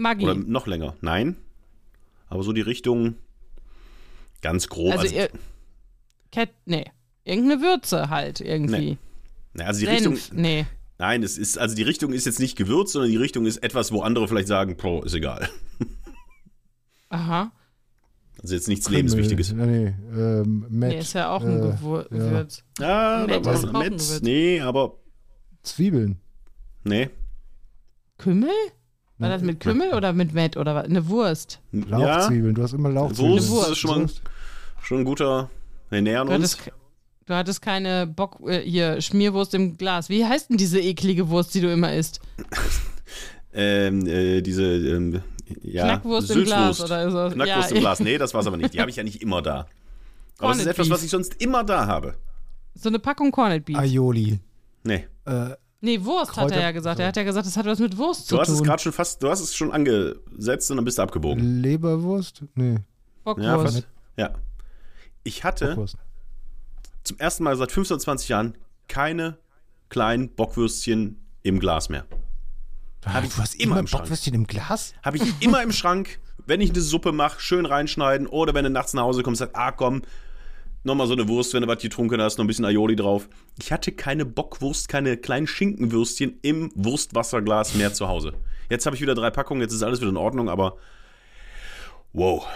Maggi. Oder noch länger. Nein. Aber so die Richtung ganz grob. also, Also, ihr, Cat, nee, irgendeine Würze halt irgendwie. na, also die Senf, Richtung. nee. Nein, es ist, also die Richtung ist jetzt nicht Gewürz, sondern die Richtung ist etwas, wo andere vielleicht sagen, Pro, ist egal. Aha. Also jetzt nichts Kümmel. Lebenswichtiges. Nee, nee, ähm, Met, Nee, ist ja auch ein äh, Gewür ja. Gewürz. Ja, Met da mit. Gewürz. Nee, aber. Zwiebeln. Nee. Kümmel? War das mit Kümmel oder mit Met oder was? Eine Wurst. Lauchzwiebeln. Du hast immer Lauchzwiebeln. Wurst, Wurst. ist schon, mal ein, schon ein guter. Wir nähern Du uns. hattest, du hattest keine Bock, äh, hier, Schmierwurst im Glas. Wie heißt denn diese eklige Wurst, die du immer isst? Ähm, äh, diese. Ähm, ja, Knackwurst im Glas Süßwurst. oder so. Knackwurst Ja, im Glas. Nee, das war's aber nicht. Die habe ich ja nicht immer da. Aber das ist etwas, Beef. was ich sonst immer da habe. So eine Packung Corned Beef. Aioli. Nee. Äh, Nee, Wurst hat Kräuter- er ja gesagt. Er hat ja gesagt, das hat was mit Wurst Du zu hast es tun. gerade schon fast, du hast es schon angesetzt und dann bist du abgebogen. Leberwurst? Nee, Bockwurst. Ja, fast. Ja. Ich hatte Bockwurst. zum ersten Mal seit 15, 20 Jahren keine kleinen Bockwürstchen im Glas mehr. Hab ich du hast immer immer im Schrank. Bockwürstchen im Glas? Habe ich immer im Schrank, wenn ich eine Suppe mache, schön reinschneiden oder wenn du nachts nach Hause kommst, sagst, ah komm, nochmal so eine Wurst, wenn du was getrunken hast, noch ein bisschen Aioli drauf. Ich hatte keine Bockwurst, keine kleinen Schinkenwürstchen im Wurstwasserglas mehr zu Hause. Jetzt habe ich wieder drei Packungen, jetzt ist alles wieder in Ordnung, aber wow.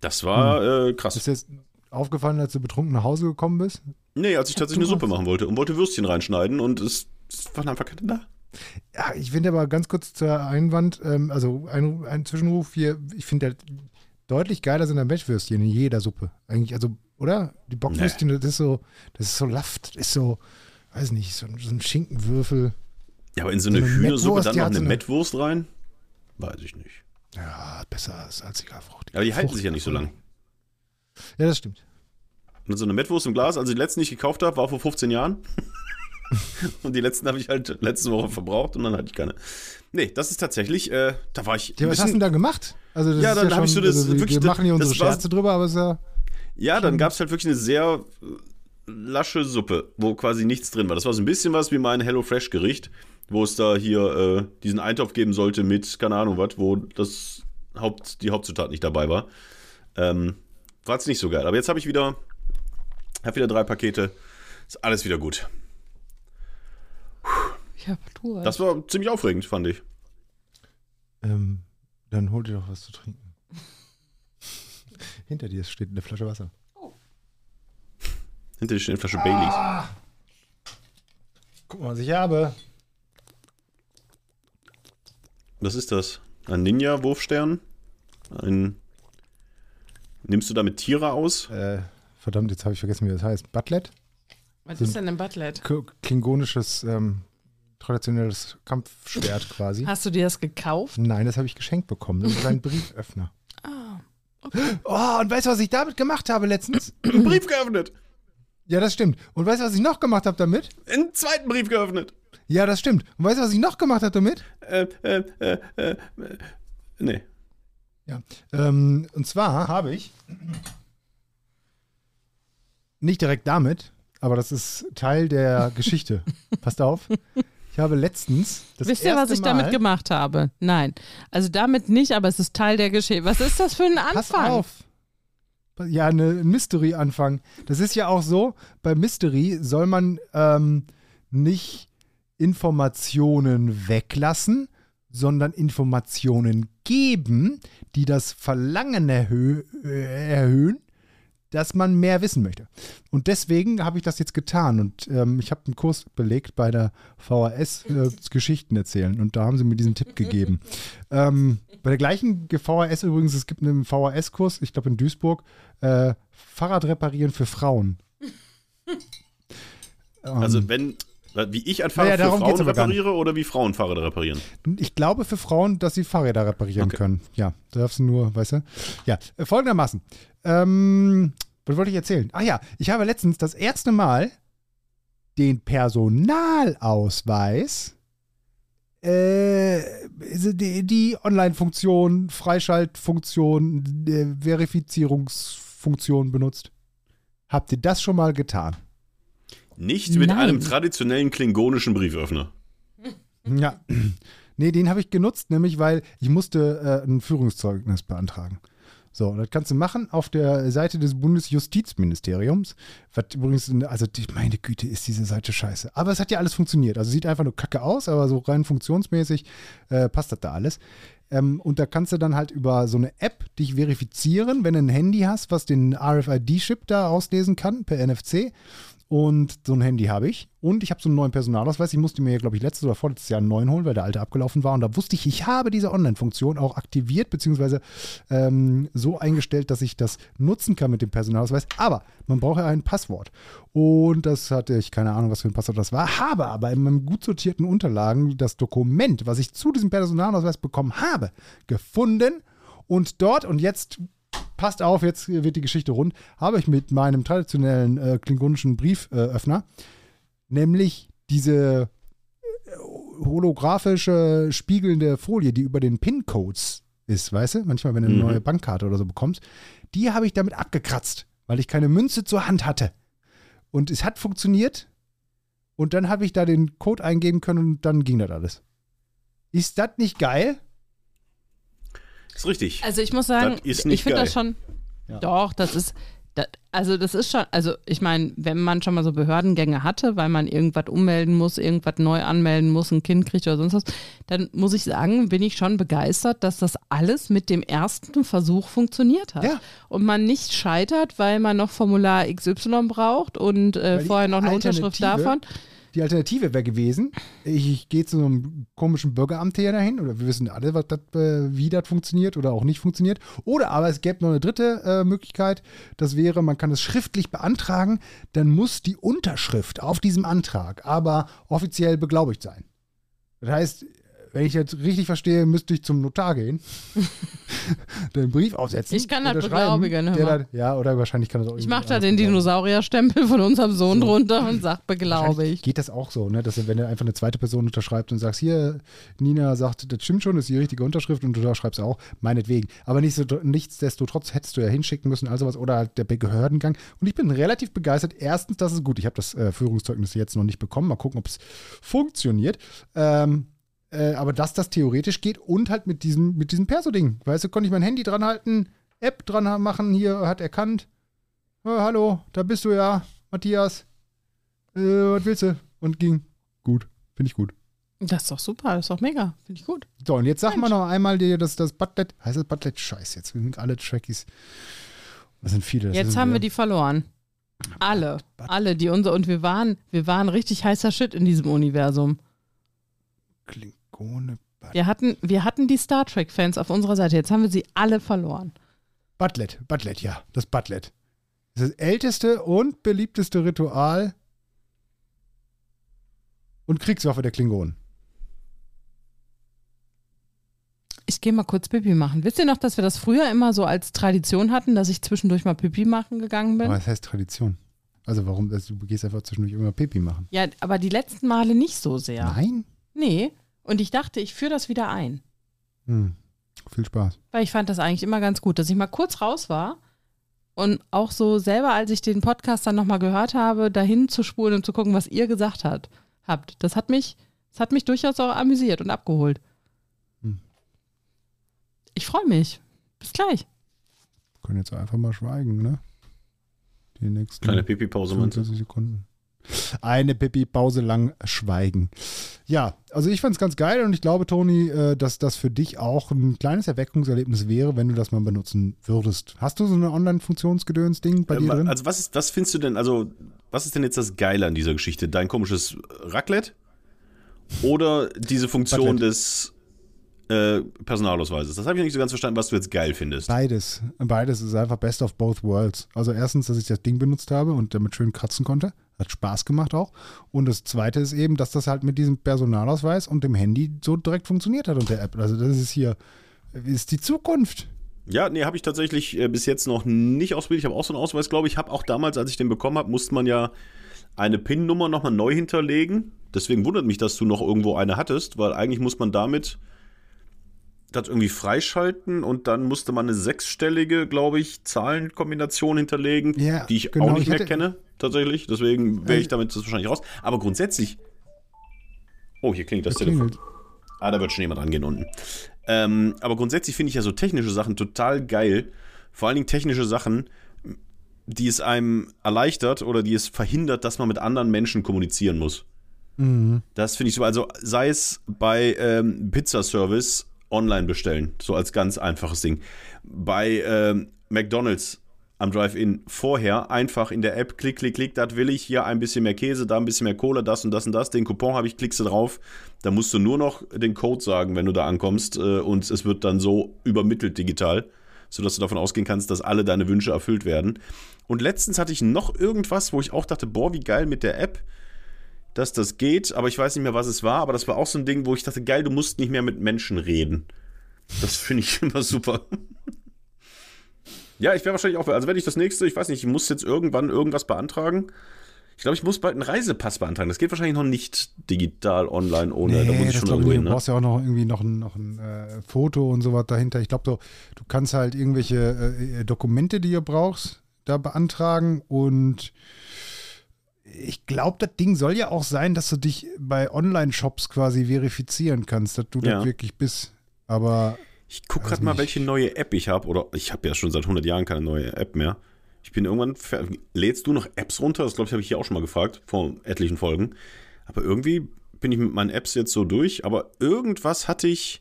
Das war äh, krass. Ist dir jetzt aufgefallen, als du betrunken nach Hause gekommen bist? Nee, als ich tatsächlich eine Suppe machen wollte und wollte Würstchen reinschneiden und es, es waren einfach keine da. Ja, ich finde aber ganz kurz zur Einwand, ähm, also ein, ein Zwischenruf hier, ich finde halt deutlich geiler sind dann Mettwürstchen in jeder Suppe. Eigentlich, also, oder? Die Bockwürstchen, das ist so, das ist so Laft, das ist so, weiß nicht, so, so ein Schinkenwürfel. Ja, aber in so eine So eine Hühnersuppe dann noch so eine eine- Mettwurst rein? Weiß ich nicht. Ja, besser als salziger Frucht. Aber die halten Frucht- sich ja nicht so lang. Ja, das stimmt. Und so eine Mettwurst im Glas, also die letzten, die ich gekauft habe, war vor 15 Jahren. und die letzten habe ich halt letzte Woche verbraucht und dann hatte ich keine. Nee, das ist tatsächlich, äh, da war ich. Ja, was hast du denn da gemacht? Also das Ja, ist dann hab ich so das also wir, wirklich- wir machen hier das unsere Scherze drüber, aber es ist ja ja, dann gab es halt wirklich eine sehr äh, lasche Suppe, wo quasi nichts drin war. Das war so ein bisschen was wie mein HelloFresh-Gericht, wo es da hier äh, diesen Eintopf geben sollte mit, keine Ahnung was, wo das Haupt, die Hauptzutat nicht dabei war. Ähm, war jetzt nicht so geil. Aber jetzt habe ich wieder, habe wieder drei Pakete. Ist alles wieder gut. Ich hab Durst. Das war ziemlich aufregend, fand ich. Ähm, dann hol dir doch was zu trinken. Hinter dir steht eine Flasche Wasser. Hinter dir steht eine Flasche Baileys. Guck mal, was ich habe. Was ist das? Ein Ninja-Wurfstern? Ein. Nimmst du damit Tiere aus? Äh, verdammt, jetzt habe ich vergessen, wie das heißt. Butlet? Was ist denn ein Butlet? Klingonisches, ähm, traditionelles Kampfschwert quasi. Hast du dir das gekauft? Nein, das habe ich geschenkt bekommen. Das ist ein Brieföffner. Ah. Oh, und weißt du, was ich damit gemacht habe letztens? Einen Brief geöffnet! Ja, das stimmt. Und weißt du, was ich noch gemacht habe damit? Einen zweiten Brief geöffnet! Ja, das stimmt. Und weißt du, was ich noch gemacht habe damit? Äh, äh, äh, äh, äh, nee. Ja. Ähm, und zwar habe ich nicht direkt damit, aber das ist Teil der Geschichte. Passt auf. Ich habe letztens das Wisst ihr, was ich damit Mal- gemacht habe? Nein. Also damit nicht, aber es ist Teil der Geschichte. Was ist das für ein Pass Anfang? auf. Ja, eine Mystery-Anfang. Das ist ja auch so, bei Mystery soll man ähm, nicht Informationen weglassen, sondern Informationen geben, die das Verlangen erhö äh, erhöhen, dass man mehr wissen möchte. Und deswegen habe ich das jetzt getan und ähm, ich habe einen Kurs belegt bei der VHS äh, Geschichten erzählen und da haben sie mir diesen Tipp gegeben. ähm, bei der gleichen VHS übrigens, es gibt einen VHS-Kurs, ich glaube in Duisburg, äh, Fahrrad reparieren für Frauen. Also, wenn. Wie ich ein Fahrrad Naja, für Frauen repariere oder wie Frauen Fahrräder reparieren? Ich glaube für Frauen, dass sie Fahrräder reparieren Okay. können. Ja, da darfst du nur, weißt du? Ja, äh, folgendermaßen. Ähm, was wollte ich erzählen? Ach ja, ich habe letztens das erste Mal den Personalausweis, äh, die, die Online-Funktion, Freischaltfunktion, äh, Verifizierungsfunktion benutzt. Habt ihr das schon mal getan? Nicht mit Nein. einem traditionellen klingonischen Brieföffner. Ja. Nee, den habe ich genutzt, nämlich weil ich musste äh, ein Führungszeugnis beantragen. So, das kannst du machen auf der Seite des Bundesjustizministeriums. Was übrigens, also die, meine Güte, ist diese Seite scheiße. Aber es hat ja alles funktioniert. Also sieht einfach nur kacke aus, aber so rein funktionsmäßig äh, passt das da alles. Ähm, und da kannst du dann halt über so eine App dich verifizieren, wenn du ein Handy hast, was den RFID-Chip da auslesen kann per NFC. Und so ein Handy habe ich. Und ich habe so einen neuen Personalausweis. Ich musste mir, glaube ich, letztes oder vorletztes Jahr einen neuen holen, weil der alte abgelaufen war. Und da wusste ich, ich habe diese Online-Funktion auch aktiviert, beziehungsweise ähm, so eingestellt, dass ich das nutzen kann mit dem Personalausweis. Aber man braucht ja ein Passwort. Und das hatte ich, keine Ahnung, was für ein Passwort das war. Habe aber in meinem gut sortierten Unterlagen das Dokument, was ich zu diesem Personalausweis bekommen habe, gefunden. Und dort, und jetzt passt auf, jetzt wird die Geschichte rund, habe ich mit meinem traditionellen äh, klingonischen Brieföffner, äh, nämlich diese äh, holographische, spiegelnde Folie, die über den PIN-Codes ist, weißt du? Manchmal, wenn du eine mhm. neue Bankkarte oder so bekommst, die habe ich damit abgekratzt, weil ich keine Münze zur Hand hatte. Und es hat funktioniert. Und dann habe ich da den Code eingeben können und dann ging das alles. Ist das nicht geil? Ist richtig. Also ich muss sagen, ich finde das schon. Ja. Doch, das ist. Das, also das ist schon, also ich meine, wenn man schon mal so Behördengänge hatte, weil man irgendwas ummelden muss, irgendwas neu anmelden muss, ein Kind kriegt oder sonst was, dann muss ich sagen, bin ich schon begeistert, dass das alles mit dem ersten Versuch funktioniert hat. Ja. Und man nicht scheitert, weil man noch Formular XY braucht und äh, vorher noch eine Unterschrift davon. Die Alternative wäre gewesen, ich, ich gehe zu einem komischen Bürgeramt hier dahin, oder wir wissen alle, was dat, äh, wie das funktioniert oder auch nicht funktioniert. Oder aber es gäbe noch eine dritte äh, Möglichkeit, das wäre, man kann es schriftlich beantragen, dann muss die Unterschrift auf diesem Antrag aber offiziell beglaubigt sein. Das heißt, wenn ich jetzt richtig verstehe, müsste ich zum Notar gehen, den Brief aufsetzen. Ich kann das beglaubigen. Das, ja, oder wahrscheinlich kann das auch Ich mache da den Dinosaurierstempel von unserem Sohn so. drunter und sag beglaubigt. Geht das auch so, ne? dass wenn du einfach eine zweite Person unterschreibt und sagst, hier, Nina sagt, das stimmt schon, das ist die richtige Unterschrift und du unterschreibst auch, meinetwegen. Aber nicht so, nichtsdestotrotz hättest du ja hinschicken müssen, also was, oder halt der Behördengang. Und ich bin relativ begeistert. Erstens, das ist gut. Ich habe das äh, Führungszeugnis jetzt noch nicht bekommen. Mal gucken, ob es funktioniert. Ähm, äh, aber dass das theoretisch geht und halt mit diesem, mit diesem Perso-Ding. Weißt du, konnte ich mein Handy dran halten, App dran machen, hier hat erkannt. Oh, hallo, da bist du ja, Matthias. Äh, was willst du? Und ging. Gut, finde ich gut. Das ist doch super, das ist doch mega, finde ich gut. So, und jetzt sag Mensch. mal noch einmal dir, dass das Butlet, heißt das Butlet? Scheiße, jetzt sind alle Trackies. Das sind viele. Das jetzt haben wir die verloren. Alle, alle, die unser, und wir waren, wir waren richtig heißer Shit in diesem Universum. Klingt ohne Butlet. Wir hatten, wir hatten die Star Trek-Fans auf unserer Seite. Jetzt haben wir sie alle verloren. Butlet, Butlet, ja, das Butlet. Das ist das älteste und beliebteste Ritual und Kriegswaffe der Klingonen. Ich gehe mal kurz Pipi machen. Wisst ihr noch, dass wir das früher immer so als Tradition hatten, dass ich zwischendurch mal Pipi machen gegangen bin? Aber was heißt Tradition? Also warum? Also du gehst einfach zwischendurch immer Pipi machen. Ja, aber die letzten Male nicht so sehr. Nein? Nee. Und ich dachte, ich führe das wieder ein. Hm. Viel Spaß. Weil ich fand das eigentlich immer ganz gut, dass ich mal kurz raus war und auch so selber, als ich den Podcast dann nochmal gehört habe, dahin zu spulen und zu gucken, was ihr gesagt hat, habt. Das hat mich, das hat mich durchaus auch amüsiert und abgeholt. Hm. Ich freue mich. Bis gleich. Wir können jetzt einfach mal schweigen, ne? Die nächsten Kleine Pipi-Pause, 20 Sekunden eine Pipi-Pause lang schweigen. Ja, also ich fand es ganz geil und ich glaube, Toni, äh, dass das für dich auch ein kleines Erweckungserlebnis wäre, wenn du das mal benutzen würdest. Hast du so eine Online-Funktionsgedöns bei dir drin? Also was, ist, was findest du denn, also was ist denn jetzt das Geile an dieser Geschichte? Dein komisches Raclette oder diese Funktion Raclette. des äh, Personalausweises. Das habe ich nicht so ganz verstanden, was du jetzt geil findest. Beides. Beides ist einfach best of both worlds. Also erstens, dass ich das Ding benutzt habe und damit schön kratzen konnte. Hat Spaß gemacht auch. Und das zweite ist eben, dass das halt mit diesem Personalausweis und dem Handy so direkt funktioniert hat und der App. Also das ist hier, ist die Zukunft. Ja, nee, habe ich tatsächlich äh, bis jetzt noch nicht ausprobiert. Ich habe auch so einen Ausweis, glaube ich. habe auch damals, als ich den bekommen habe, musste man ja eine PIN-Nummer nochmal neu hinterlegen. Deswegen wundert mich, dass du noch irgendwo eine hattest, weil eigentlich muss man damit das irgendwie freischalten und dann musste man eine sechsstellige, glaube ich, Zahlenkombination hinterlegen, ja, die ich genau. auch nicht mehr kenne, tatsächlich. Deswegen wäre ich damit wahrscheinlich raus. Aber grundsätzlich. Oh, hier klingt das, das Telefon. Klingelt. Ah, da wird schon jemand angehen unten. Ähm, aber grundsätzlich finde ich ja so technische Sachen total geil. vor allen Dingen technische Sachen, die es einem erleichtert oder die es verhindert, dass man mit anderen Menschen kommunizieren muss. Mhm. Das finde ich so, also sei es bei ähm, Pizzaservice online bestellen, so als ganz einfaches Ding. Bei ähm, McDonalds am Drive-In vorher einfach in der App, klick, klick, klick, das will ich, hier ein bisschen mehr Käse, da ein bisschen mehr Cola, das und das und das, den Coupon habe ich, klickst du drauf, da musst du nur noch den Code sagen, wenn du da ankommst äh, und es wird dann so übermittelt digital, sodass du davon ausgehen kannst, dass alle deine Wünsche erfüllt werden. Und letztens hatte ich noch irgendwas, wo ich auch dachte, boah, wie geil mit der App, dass das geht, aber ich weiß nicht mehr, was es war, aber das war auch so ein Ding, wo ich dachte, geil, du musst nicht mehr mit Menschen reden. Das finde ich immer super. Ja, ich wäre wahrscheinlich auch, also wenn ich das nächste, ich weiß nicht, ich muss jetzt irgendwann irgendwas beantragen. Ich glaube, ich muss bald einen Reisepass beantragen. Das geht wahrscheinlich noch nicht digital online ohne. da muss ich das schon irgendwo ich, hin. du Ne? brauchst ja auch noch irgendwie noch ein, noch ein äh, Foto und sowas dahinter. Ich glaube, du, du kannst halt irgendwelche äh, Dokumente, die ihr brauchst, da beantragen und ich glaube, das Ding soll ja auch sein, dass du dich bei Online-Shops quasi verifizieren kannst, dass du Ja. das wirklich bist. Aber Ich gucke gerade mal, welche neue App ich habe. Oder ich habe ja schon seit 100 Jahren keine neue App mehr. Ich bin irgendwann. Lädst du noch Apps runter? Das glaube ich, habe ich hier auch schon mal gefragt, vor etlichen Folgen. Aber irgendwie bin ich mit meinen Apps jetzt so durch. Aber irgendwas hatte ich.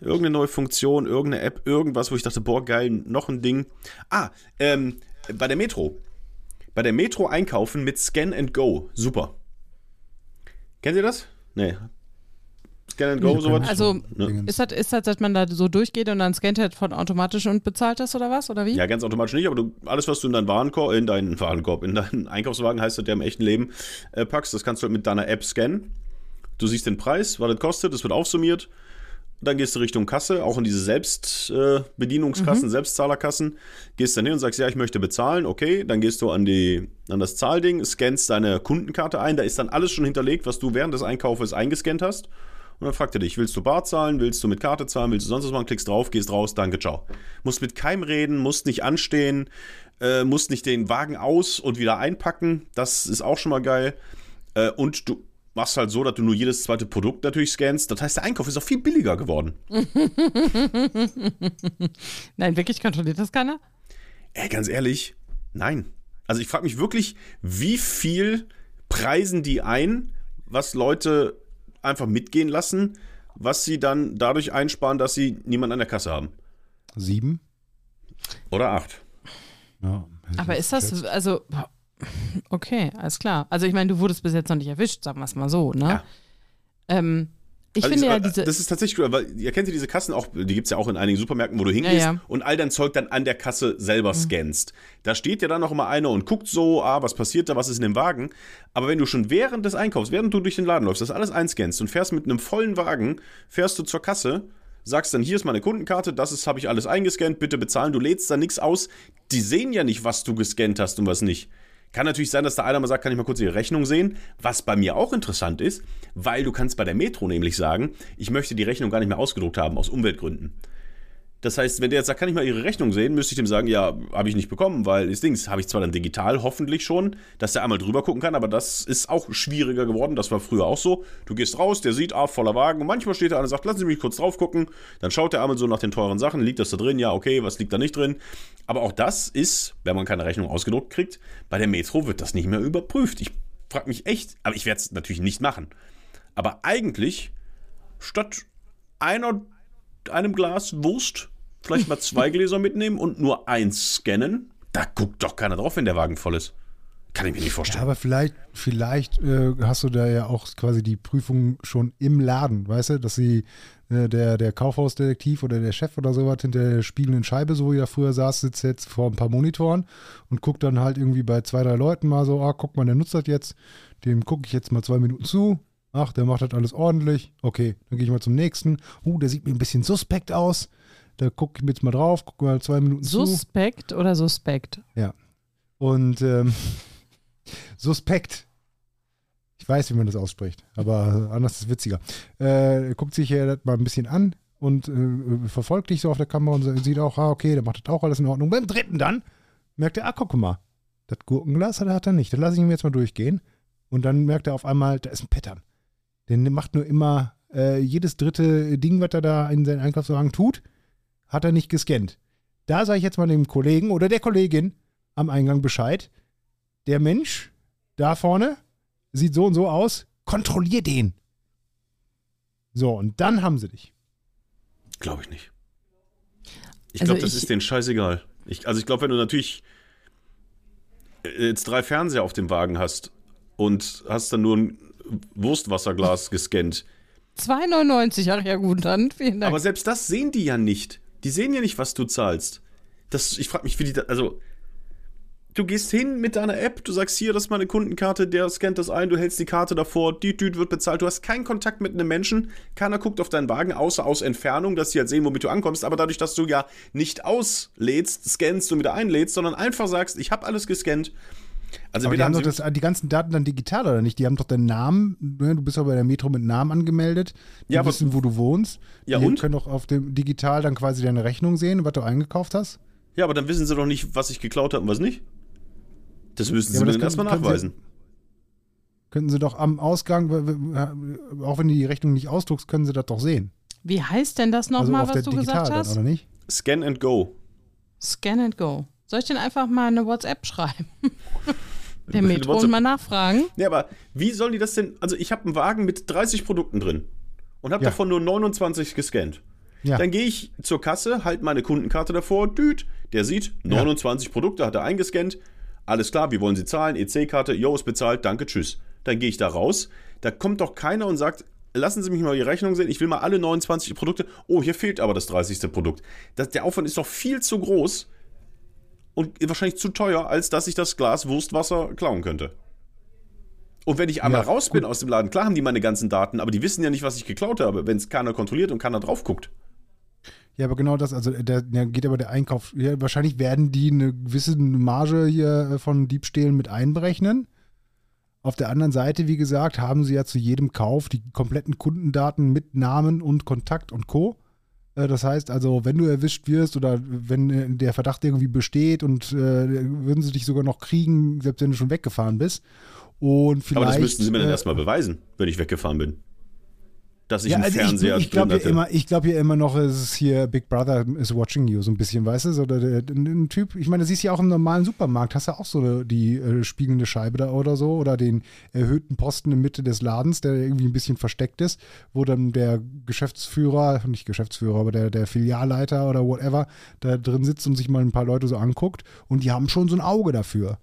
Irgendeine neue Funktion, irgendeine App, irgendwas, wo ich dachte, boah, geil, noch ein Ding. Ah, ähm, bei der Metro. Bei der Metro einkaufen mit Scan and Go. Super. Kennt ihr das? Nee. Scan and Go, sowas? Also, Ne? Ist das, ist das, dass man da so durchgeht und dann scannt er von automatisch und bezahlt das oder was? Oder wie? Ja, ganz automatisch nicht, aber du, alles, was du in deinen Warenkorb, in deinen Warenkorb, in deinen Einkaufswagen heißt das ja im echten Leben, äh, packst, das kannst du halt mit deiner App scannen. Du siehst den Preis, was das kostet, das wird aufsummiert. Dann gehst du Richtung Kasse, auch in diese Selbstbedienungskassen, Selbstzahlerkassen. Gehst dann hin und sagst, ja, ich möchte bezahlen, okay. Dann gehst du an, die, an das Zahlding, scannst deine Kundenkarte ein. Da ist dann alles schon hinterlegt, was du während des Einkaufes eingescannt hast. Und dann fragt er dich, willst du bar zahlen, willst du mit Karte zahlen, willst du sonst was machen, klickst drauf, gehst raus, danke, ciao. Musst mit keinem reden, musst nicht anstehen, äh, musst nicht den Wagen aus und wieder einpacken, das ist auch schon mal geil. Äh, und du machst halt so, dass du nur jedes zweite Produkt natürlich scannst. Das heißt, der Einkauf ist auch viel billiger geworden. Nein, wirklich kontrolliert das keiner? Ey, ganz ehrlich, nein. Also ich frage mich wirklich, wie viel preisen die ein, was Leute einfach mitgehen lassen, was sie dann dadurch einsparen, dass sie niemanden an der Kasse haben. sieben? Oder acht. Ja, Aber ist das, also, okay, alles klar. Also ich meine, du wurdest bis jetzt noch nicht erwischt, sagen wir es mal so, ne? Ja. Ähm, ich Also finde ja diese, Das ist tatsächlich cool, weil ihr kennt ja diese Kassen auch, die gibt es ja auch in einigen Supermärkten, wo du hingehst Ja, ja. und all dein Zeug dann an der Kasse selber scannst. Da steht ja dann noch immer einer und guckt so, ah, was passiert da, was ist in dem Wagen. Aber wenn du schon während des Einkaufs, während du durch den Laden läufst, das alles einscannst und fährst mit einem vollen Wagen, fährst du zur Kasse, sagst dann, hier ist meine Kundenkarte, das ist, habe ich alles eingescannt, bitte bezahlen, du lädst da nichts aus. Die sehen ja nicht, was du gescannt hast und was nicht. Kann natürlich sein, dass da einer mal sagt, kann ich mal kurz Ihre Rechnung sehen? Was bei mir auch interessant ist, weil du kannst bei der Metro nämlich sagen, ich möchte die Rechnung gar nicht mehr ausgedruckt haben, aus Umweltgründen. Das heißt, wenn der jetzt sagt, kann ich mal Ihre Rechnung sehen, müsste ich dem sagen, ja, habe ich nicht bekommen, weil das Ding habe ich zwar dann digital hoffentlich schon, dass der einmal drüber gucken kann, aber das ist auch schwieriger geworden. Das war früher auch so. Du gehst raus, der sieht, ah, voller Wagen und manchmal steht da einer und sagt, lassen Sie mich kurz drauf gucken. Dann schaut der einmal so nach den teuren Sachen, liegt das da drin? Ja, okay, was liegt da nicht drin? Aber auch das ist, wenn man keine Rechnung ausgedruckt kriegt, bei der Metro wird das nicht mehr überprüft. Ich frage mich echt, aber ich werde es natürlich nicht machen. Aber eigentlich, statt einer, einem Glas Wurst, vielleicht mal zwei Gläser mitnehmen und nur eins scannen, da guckt doch keiner drauf, wenn der Wagen voll ist. Kann ich mir nicht Ja, vorstellen. aber vielleicht, vielleicht äh, hast du da ja auch quasi die Prüfung schon im Laden, weißt du, dass sie äh, der, der Kaufhausdetektiv oder der Chef oder sowas hinter der spielenden Scheibe, so wie er früher saß, sitzt jetzt vor ein paar Monitoren und guckt dann halt irgendwie bei zwei, drei Leuten mal so, ah, guck mal, der nutzt das jetzt, dem gucke ich jetzt mal zwei Minuten zu. Ach, der macht das alles ordentlich. Okay, dann gehe ich mal zum nächsten. Uh, der sieht mir ein bisschen suspekt aus. Da gucke ich mir jetzt mal drauf, gucke mal zwei Minuten zu. Suspekt oder Suspekt? Ja. Und ähm, suspekt. Ich weiß, wie man das ausspricht, aber anders ist es witziger. Äh, guckt sich ja das mal ein bisschen an und äh, verfolgt dich so auf der Kamera und sieht auch, ah, okay, der macht das auch alles in Ordnung. Beim dritten dann merkt er, ah, guck mal, das Gurkenglas hat er, hat er nicht. Dann lasse ich ihn jetzt mal durchgehen. Und dann merkt er auf einmal, da ist ein Pattern. Der macht nur immer äh, jedes dritte Ding, was er da in seinen Einkaufswagen tut, hat er nicht gescannt. Da sage ich jetzt mal dem Kollegen oder der Kollegin am Eingang Bescheid. Der Mensch da vorne sieht so und so aus. Kontrollier den. So, und dann haben sie dich. Glaube ich nicht. Ich Also glaube, das ist denen scheißegal. Ich, also ich glaube, wenn du natürlich äh, jetzt drei Fernseher auf dem Wagen hast und hast dann nur ein Wurstwasserglas gescannt. 2,99, ach ja gut, dann vielen Dank. Aber selbst das sehen die ja nicht. Die sehen ja nicht, was du zahlst. Das, ich frage mich, wie die da, also du gehst hin mit deiner App, du sagst hier, das ist meine Kundenkarte, der scannt das ein, du hältst die Karte davor, die Düt wird bezahlt, du hast keinen Kontakt mit einem Menschen, keiner guckt auf deinen Wagen, außer aus Entfernung, dass sie halt sehen, womit du ankommst, aber dadurch, dass du ja nicht auslädst, scannst und wieder einlädst, sondern einfach sagst, ich habe alles gescannt. Also die haben doch das, die ganzen Daten dann digital oder nicht? Die haben doch deinen Namen, ne? du bist doch bei der Metro mit Namen angemeldet, die Ja, aber- wissen, wo du wohnst. Ja, die und? können doch auf dem digital dann quasi deine Rechnung sehen, was du eingekauft hast. ja, aber dann wissen sie doch nicht, was ich geklaut habe und was nicht. Das müssen Ja, sie mir das dann erstmal können sie- nachweisen. Könnten sie doch am Ausgang, w- auch wenn du die Rechnung nicht ausdruckst, können sie das doch sehen. Wie heißt denn das Also nochmal, auf was du digital gesagt dann, hast? oder nicht? Scan and go. Scan and go. Soll ich denn einfach mal eine WhatsApp schreiben? Der Metro WhatsApp- und mal nachfragen? Ja, aber wie sollen die das denn? Also, ich habe einen Wagen mit 30 Produkten drin und habe Ja. davon nur 29 gescannt. Ja. Dann gehe ich zur Kasse, halt meine Kundenkarte davor, düt, der sieht 29 Produkte, hat er eingescannt. Alles klar, wie wollen Sie zahlen? EC-Karte, jo, ist bezahlt, danke, tschüss. Dann gehe ich da raus. Da kommt doch keiner und sagt, lassen Sie mich mal Ihre Rechnung sehen, ich will mal alle 29 Produkte. Oh, hier fehlt aber das 30. Produkt. Das, der Aufwand ist doch viel zu groß und wahrscheinlich zu teuer, als dass ich das Glas Wurstwasser klauen könnte. Und wenn ich einmal Ja, raus bin aus dem Laden, klar haben die meine ganzen Daten, aber die wissen ja nicht, was ich geklaut habe, wenn es keiner kontrolliert und keiner drauf guckt. Ja, aber genau das, also der, der geht aber der Einkauf, ja, wahrscheinlich werden die eine gewisse Marge hier äh, von Diebstählen mit einberechnen. Auf der anderen Seite, wie gesagt, haben sie ja zu jedem Kauf die kompletten Kundendaten mit Namen und Kontakt und Co. Äh, Das heißt also, wenn du erwischt wirst oder wenn äh, der Verdacht irgendwie besteht und äh, würden sie dich sogar noch kriegen, selbst wenn du schon weggefahren bist. Und vielleicht. aber das müssten sie mir dann äh, erstmal beweisen, wenn ich weggefahren bin. Dass ich ja, einen also Fernseher ich, ich glaube drin hatte. immer, ich glaube ja immer noch, es ist hier Big Brother is watching you so ein bisschen, weißt du, so der, ein Typ. Ich meine, das siehst du ja auch im normalen Supermarkt, hast ja auch so die äh, spiegelnde Scheibe da oder so oder den erhöhten Posten in Mitte des Ladens, der irgendwie ein bisschen versteckt ist, wo dann der Geschäftsführer, nicht Geschäftsführer, aber der, der Filialleiter oder whatever da drin sitzt und sich mal ein paar Leute so anguckt und die haben schon so ein Auge dafür.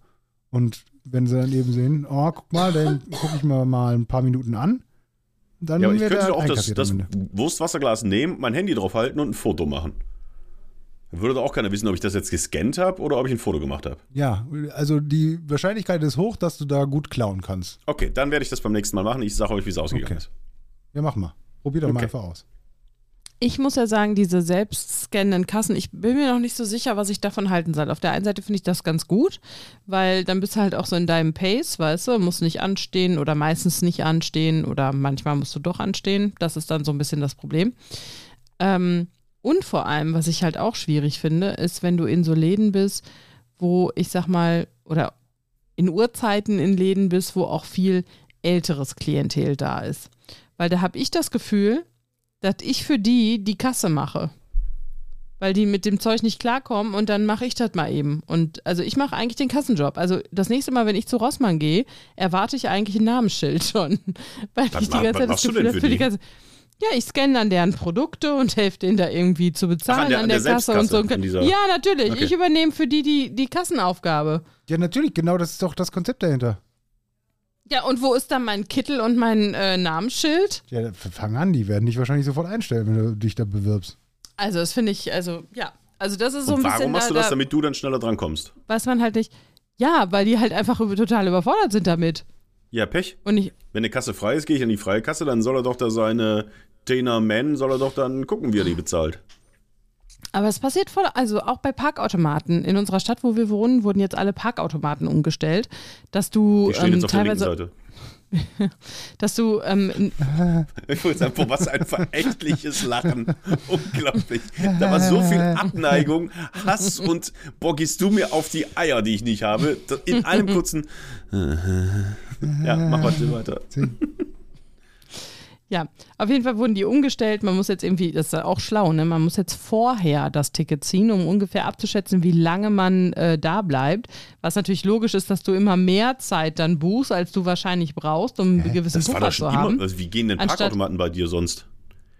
Und wenn sie dann eben sehen, oh, guck mal, dann gucke ich mir mal ein paar Minuten an. Dann ja, aber ich könnte auch das, das. Wurstwasserglas nehmen, mein Handy draufhalten und ein Foto machen. Dann würde doch auch keiner wissen, ob ich das jetzt gescannt habe oder ob ich ein Foto gemacht habe. Ja, also die Wahrscheinlichkeit ist hoch, dass du da gut klauen kannst. Okay, dann werde ich das beim nächsten Mal machen. Ich sage euch, wie es ausgegangen Okay. ist. Ja, mach mal. Probier doch mal Okay. einfach aus. Ich muss ja sagen, diese selbstscannenden Kassen, ich bin mir noch nicht so sicher, was ich davon halten soll. Auf der einen Seite finde ich das ganz gut, weil dann bist du halt auch so in deinem Pace, weißt du, musst nicht anstehen oder meistens nicht anstehen oder manchmal musst du doch anstehen. Das ist dann so ein bisschen das Problem. Ähm, und vor allem, was ich halt auch schwierig finde, ist, wenn du in so Läden bist, wo ich sag mal, oder in Uhrzeiten in Läden bist, wo auch viel älteres Klientel da ist. Weil da habe ich das Gefühl, dass ich für die die Kasse mache. Weil die mit dem Zeug nicht klarkommen und dann mache ich das mal eben. Und also ich mache eigentlich den Kassenjob. Also das nächste Mal, wenn ich zu Rossmann gehe, erwarte ich eigentlich ein Namensschild schon. Weil Was ich die ganze Zeit das Gefühl habe, für für die die? Kasse. Ja, ich scanne dann deren Produkte und helfe denen da irgendwie zu bezahlen an der- an an der, der Kasse und so. Ja, natürlich. Okay. Ich übernehme für die, die die Kassenaufgabe. Ja, natürlich, genau das ist doch das Konzept dahinter. Ja, und wo ist dann mein Kittel und mein äh, Namensschild? Ja, fang an, die werden dich wahrscheinlich sofort einstellen, wenn du dich da bewirbst. Also, das finde ich, also, ja. Also, das ist so Und ein warum bisschen. machst du da, das, da damit du dann schneller drankommst? weiß man halt nicht. Ja, weil die halt einfach total überfordert sind damit. Ja, Pech. Und ich, Wenn eine Kasse frei ist, gehe ich an die freie Kasse, dann soll er doch da seine Dana Man, soll er doch dann gucken, wie er die bezahlt. Aber es passiert voll, also auch bei Parkautomaten. In unserer Stadt, wo wir wohnen, wurden jetzt alle Parkautomaten umgestellt, dass du Die stehen ähm, jetzt auf der linken teilweise, Seite. dass du ähm, Ich wollte sagen, boah, was ein verächtliches Lachen. Unglaublich. Da war so viel Abneigung, Hass und boah, gehst du mir auf die Eier, die ich nicht habe. In einem kurzen. Ja, mach mal weiter. Ja, auf jeden Fall wurden die umgestellt. Man muss jetzt irgendwie, das ist auch schlau, ne? Man muss jetzt vorher das Ticket ziehen, um ungefähr abzuschätzen, wie lange man äh, da bleibt. Was natürlich logisch ist, dass du immer mehr Zeit dann buchst, als du wahrscheinlich brauchst, um einen gewissen Das war Puffer doch schon zu haben. immer. Also wie gehen denn Anstatt- Parkautomaten bei dir sonst?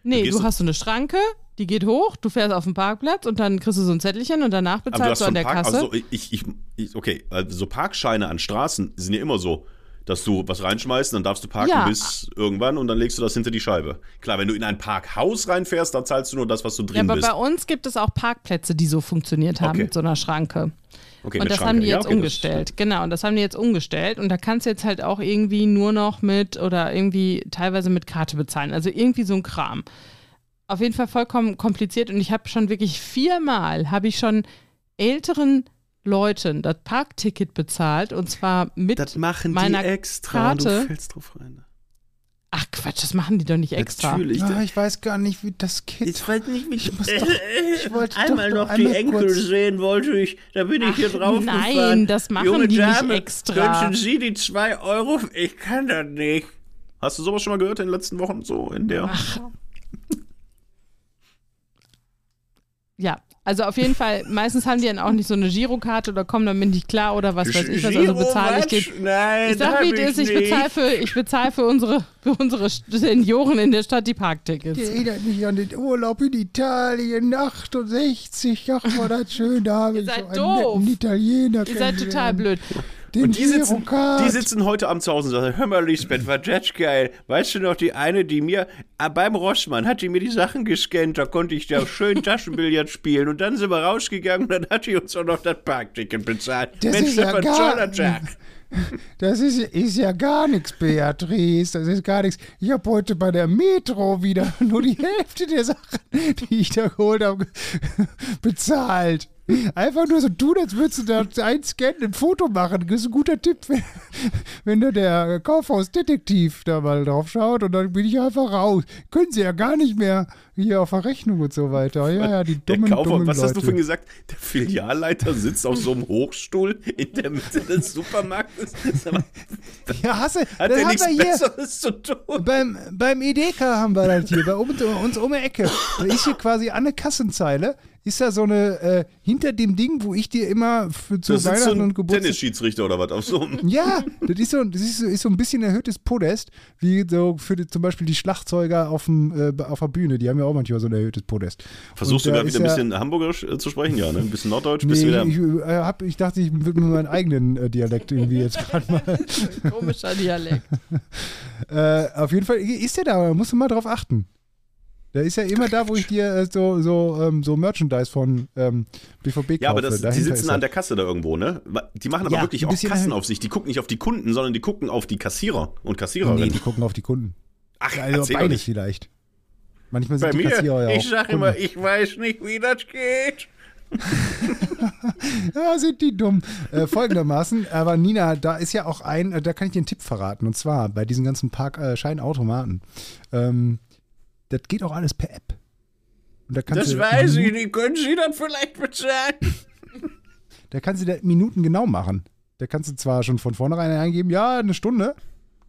Nee, du du- hast so eine Schranke, die geht hoch, du fährst auf den Parkplatz und dann kriegst du so ein Zettelchen und danach du bezahlst hast du an der Park, Kasse. also ich, ich, ich, okay, also so Parkscheine an Straßen sind ja immer so, dass du was reinschmeißt, dann darfst du parken Ja. bis irgendwann und dann legst du das hinter die Scheibe. Klar, wenn du in ein Parkhaus reinfährst, dann zahlst du nur das, was du ja, drin aber bist. bei uns gibt es auch Parkplätze, die so funktioniert haben Okay. mit so einer Schranke. Okay, und das Schranke. haben die Ja, jetzt okay, das- umgestellt. Genau, und das haben die jetzt umgestellt. Und da kannst du jetzt halt auch irgendwie nur noch mit oder irgendwie teilweise mit Karte bezahlen. Also irgendwie so ein Kram. Auf jeden Fall vollkommen kompliziert. Und ich habe schon wirklich viermal, habe ich schon älteren Leuten das Parkticket bezahlt. Und zwar mit Das machen meiner die extra. Karte. Du fällst drauf rein. Ach Quatsch, das machen die doch nicht extra. Natürlich. Ah, ich weiß gar nicht, wie das geht. weiß nicht, mit, Ich muss doch, ich wollte einmal doch noch die einmal Enkel kurz- sehen wollte ich, da bin ich hier Ach, drauf nein, gefahren. das machen Junge die nicht Dame, extra. Könnten Sie die zwei Euro? Ich kann das nicht. Hast du sowas schon mal gehört in den letzten Wochen? So in der. Ja, also auf jeden Fall, meistens haben die dann auch nicht so eine Girokarte oder kommen damit nicht klar oder was weiß ich was. Also bezahle ich was? Nein, Ich sag, wie es ist, ich bezahle für, ich bezahle für unsere, für unsere Senioren in der Stadt die Parktickets. Erinnert mich an den Urlaub in Italien, 68. Ach, war das schön, da habe Ihr ich seid so einen doof. netten Italiener Ihr seid total blöd. Den Und die sitzen, die sitzen heute Abend zu Hause und sagen, hör mal, Lisbeth, war das geil. Weißt du noch, die eine, die mir, ah, beim Rossmann hat die mir die Sachen gescannt, da konnte ich da schön Taschenbillard spielen und dann sind wir rausgegangen und dann hat die uns auch noch das Parkticket bezahlt. Das Mensch, ist ja das war ein. Das ist, ist ja gar nichts, Beatrice. Das ist gar nichts. Ich habe heute bei der Metro wieder nur die Hälfte der Sachen, die ich da geholt habe, bezahlt. Einfach nur so tun, als würdest du da einscannen, ein Foto machen. Das ist ein guter Tipp, wenn, wenn da der Kaufhausdetektiv da mal drauf schaut und dann bin ich einfach raus. Können sie ja gar nicht mehr hier auf Verrechnung und so weiter. Ja, ja, die Der dummen, Kaufmann, dummen was hast du Leute. vorhin gesagt? Der Filialleiter sitzt auf so einem Hochstuhl in der Mitte des Supermarktes. Mal, Ja, hasse. Hat das der haben nichts hier. Besseres zu tun? Beim, beim Edeka haben wir das hier, bei uns, uns um die Ecke. Da ist hier quasi an der Kassenzeile, ist da so eine, äh, hinter dem Ding, wo ich dir immer für, zu Da sitzt so Weihnachten ein und Geburtstag... Tennisschiedsrichter oder was auf so einem. Ja, das ist so, das ist so, ist so ein bisschen erhöhtes Podest, wie so für die, zum Beispiel die Schlagzeuger auf, dem, äh, auf der Bühne, die haben ja auch manchmal so ein erhöhtes Podest. Versuchst du Und da da wieder ein ja- bisschen Hamburgerisch äh, zu sprechen? Ja, ne? Ein bisschen Norddeutsch? Nee, du wieder. ich, äh, hab, ich dachte, ich würde mir meinen eigenen äh, Dialekt irgendwie jetzt gerade mal. Komischer Dialekt. Äh, auf jeden Fall ist der da, da musst du mal drauf achten. Der ist ja immer da, wo ich dir äh, so, so, ähm, so Merchandise von ähm, BVB kaufe. Ja, aber das, die sitzen an er. der Kasse da irgendwo, ne? Die machen aber Ja, wirklich auch bisschen Kassenaufsicht. Die gucken nicht auf die Kunden, sondern die gucken auf die Kassierer und Nee, Kassiererinnen. die gucken auf die Kunden. Ach, Also erzähl doch beides nicht. vielleicht. Manchmal sind Bei die Kassierer mir, ja ich sag Kunden. immer, ich weiß nicht, wie das geht. Ja, sind die dumm. Äh, folgendermaßen, aber Nina, da ist ja auch ein, äh, da kann ich dir einen Tipp verraten. Und zwar bei diesen ganzen Parkscheinautomaten. Ähm, das geht auch alles per App. Und da kannst Das du weiß ich Minuten- nicht. Können Sie das vielleicht bezahlen? Da kannst du da Minuten genau machen. Da kannst du zwar schon von vornherein eingeben, ja, eine Stunde.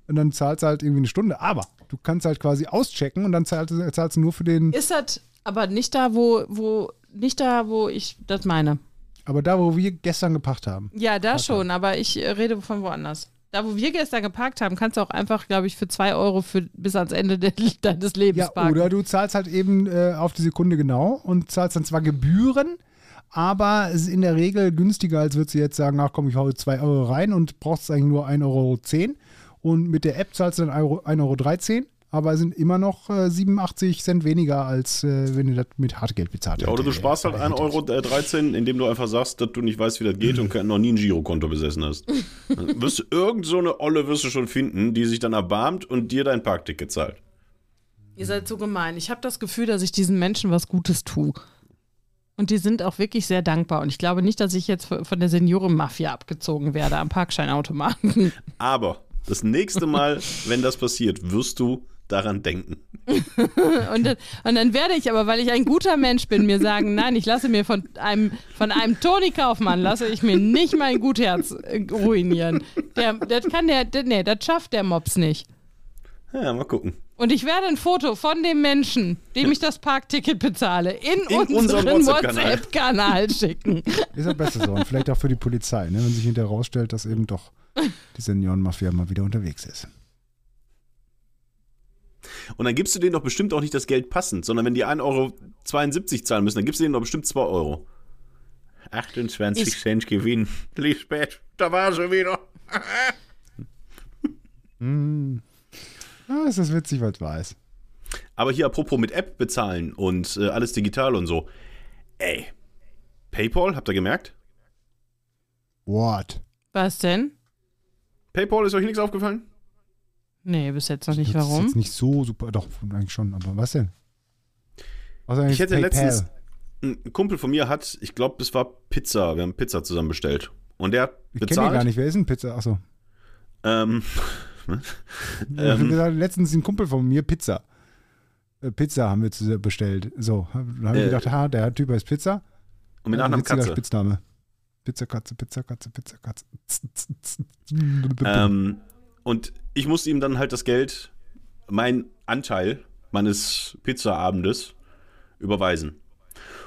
Und dann zahlst du halt irgendwie eine Stunde. Aber du kannst halt quasi auschecken und dann zahlst, du- zahlst du nur für den. Ist das aber nicht da, wo, wo, nicht da, wo ich das meine. Aber da, wo wir gestern gepacht haben. Ja, da schon, aber ich rede von woanders. Da, wo wir gestern geparkt haben, kannst du auch einfach, glaube ich, für zwei Euro für, bis ans Ende de deines Lebens Ja, parken. oder du zahlst halt eben äh, auf die Sekunde genau und zahlst dann zwar Gebühren, aber es ist in der Regel günstiger, als würdest du jetzt sagen, ach komm, ich hau 2 Euro rein und brauchst eigentlich nur 1,10 Euro. Und mit der App zahlst du dann Euro- 1,13 Euro, aber es sind immer noch äh, 87 Cent weniger, als äh, wenn du das mit Hartgeld bezahlt Ja, oder du hättest. sparst halt 1,13 Euro, äh, 13, indem du einfach sagst, dass du nicht weißt, wie das geht und noch nie ein Girokonto besessen hast. Wirst du irgend so eine Olle wirst du schon finden, die sich dann erbarmt und dir dein Parkticket zahlt. Ihr seid so gemein. Ich habe das Gefühl, dass ich diesen Menschen was Gutes tue. Und die sind auch wirklich sehr dankbar. Und ich glaube nicht, dass ich jetzt von der Seniorenmafia abgezogen werde am Parkscheinautomaten. Aber das nächste Mal, wenn das passiert, wirst du daran denken. Und, dann- und dann werde ich aber, weil ich ein guter Mensch bin, mir sagen, nein, ich lasse mir von einem, von einem Toni Kaufmann, lasse ich mir nicht mein Gutherz äh, ruinieren. Der, das kann der, der, nee, das schafft der Mops nicht. Ja, mal gucken. Und ich werde ein Foto von dem Menschen, dem ich das Parkticket bezahle, in, In unseren unseren WhatsApp-Kanal. WhatsApp-Kanal schicken. Ist ja besser so. Und vielleicht auch für die Polizei, ne? wenn sich hinterher rausstellt, dass eben doch die Seniorenmafia mal wieder unterwegs ist. Und dann gibst du denen doch bestimmt auch nicht das Geld passend, sondern wenn die 1,72 Euro zahlen müssen, dann gibst du denen doch bestimmt 2 Euro. 28 Ich- Cent Gewinn. Lisbeth, da war sie wieder. Hm. Ah, ist das witzig, weil es weiß. Aber hier apropos mit App bezahlen und äh, alles digital und so. Ey, PayPal, habt ihr gemerkt? What? Was denn? PayPal, ist euch nichts aufgefallen? Nee, bis jetzt noch nicht. Das ist Warum? jetzt nicht so super. Doch, eigentlich schon. Aber was denn? Was Ich hätte PayPal? letztens, ein Kumpel von mir hat, ich glaube, es war Pizza, wir haben Pizza zusammen bestellt. Und der hat Ich kenne bezahlt. gar nicht. Wer ist denn Pizza? Achso. Ähm, hab ähm, gesagt, letztens ein Kumpel von mir Pizza. Äh, Pizza haben wir bestellt. So, dann habe ich Äh, gedacht, ha, der Typ heißt Pizza. und mit Nachnamen Katze. Spitzname. Pizzakatze, Pizzakatze, Pizzakatze. Ähm, und ich musste ihm dann halt das Geld, mein Anteil meines Pizzaabendes überweisen.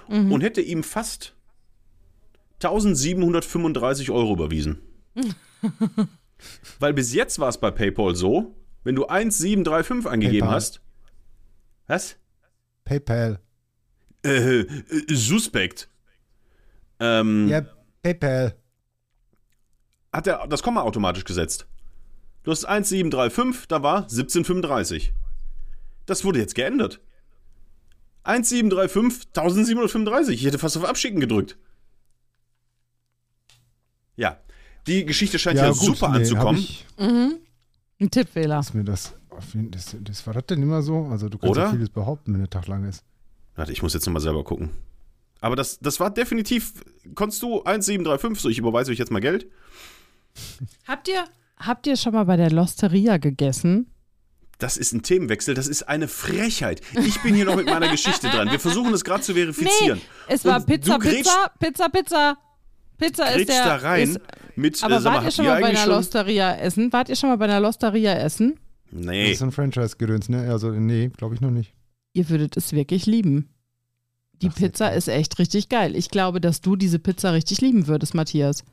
Und hätte ihm fast 1735 Euro überwiesen. Weil bis jetzt war es bei PayPal so, wenn du 1735 angegeben PayPal. hast. Was? PayPal. Äh, äh, suspekt. Ähm, Ja, PayPal. hat er das Komma automatisch gesetzt. Du hast 1735, da war 1735. Das wurde jetzt geändert. 1735, 1735. Ich hätte fast auf Abschicken gedrückt. Ja, die Geschichte scheint ja, gut, super nee, anzukommen. Ich, Ein Tippfehler. ist mir das, auf jeden- das, das war das denn immer so? Also du kannst Oder? ja vieles behaupten, wenn der Tag lang ist. Warte, ich muss jetzt nochmal selber gucken. Aber das, das war definitiv, konntest du 1735, so ich überweise euch jetzt mal Geld. Habt ihr, habt ihr schon mal bei der Losteria gegessen? Das ist ein Themenwechsel, das ist eine Frechheit. Ich bin hier noch mit meiner Geschichte dran. Wir versuchen es gerade zu verifizieren. es war Und Pizza, Pizza, Pizza, Pizza. Pizza ist der. da rein Ist, mit, aber äh, sag mal, wart ihr schon mal bei einer schon... Losteria essen? Wart ihr schon mal bei einer Losteria essen? Das Nee, ist ein Franchise-Gedöns, ne? Also, nee, glaube ich noch nicht. Ihr würdet es wirklich lieben. Die Ach, Pizza ist echt richtig geil. Ich glaube, dass du diese Pizza richtig lieben würdest, Matthias.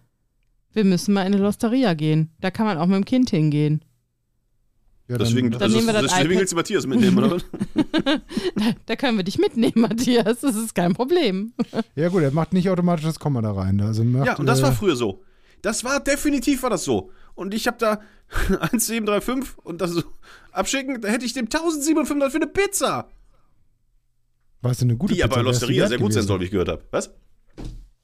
Wir müssen mal in eine Losteria gehen. Da kann man auch mit dem Kind hingehen. Ja, deswegen, Dann also, nehmen wir das deswegen willst du Matthias mitnehmen, oder? was? Da, da können wir dich mitnehmen, Matthias. Das ist kein Problem. ja, gut, er macht nicht automatisch das Komma da rein. Also macht, Ja, und das war äh, früher so. Das war definitiv war das so. Und ich habe da 1735 und das so abschicken, da hätte ich dem 1735 für eine Pizza. war es denn eine gute Die aber bei Pizza? Die Losteria wert sehr gut sein gewesen? soll, wie ich gehört habe. Was?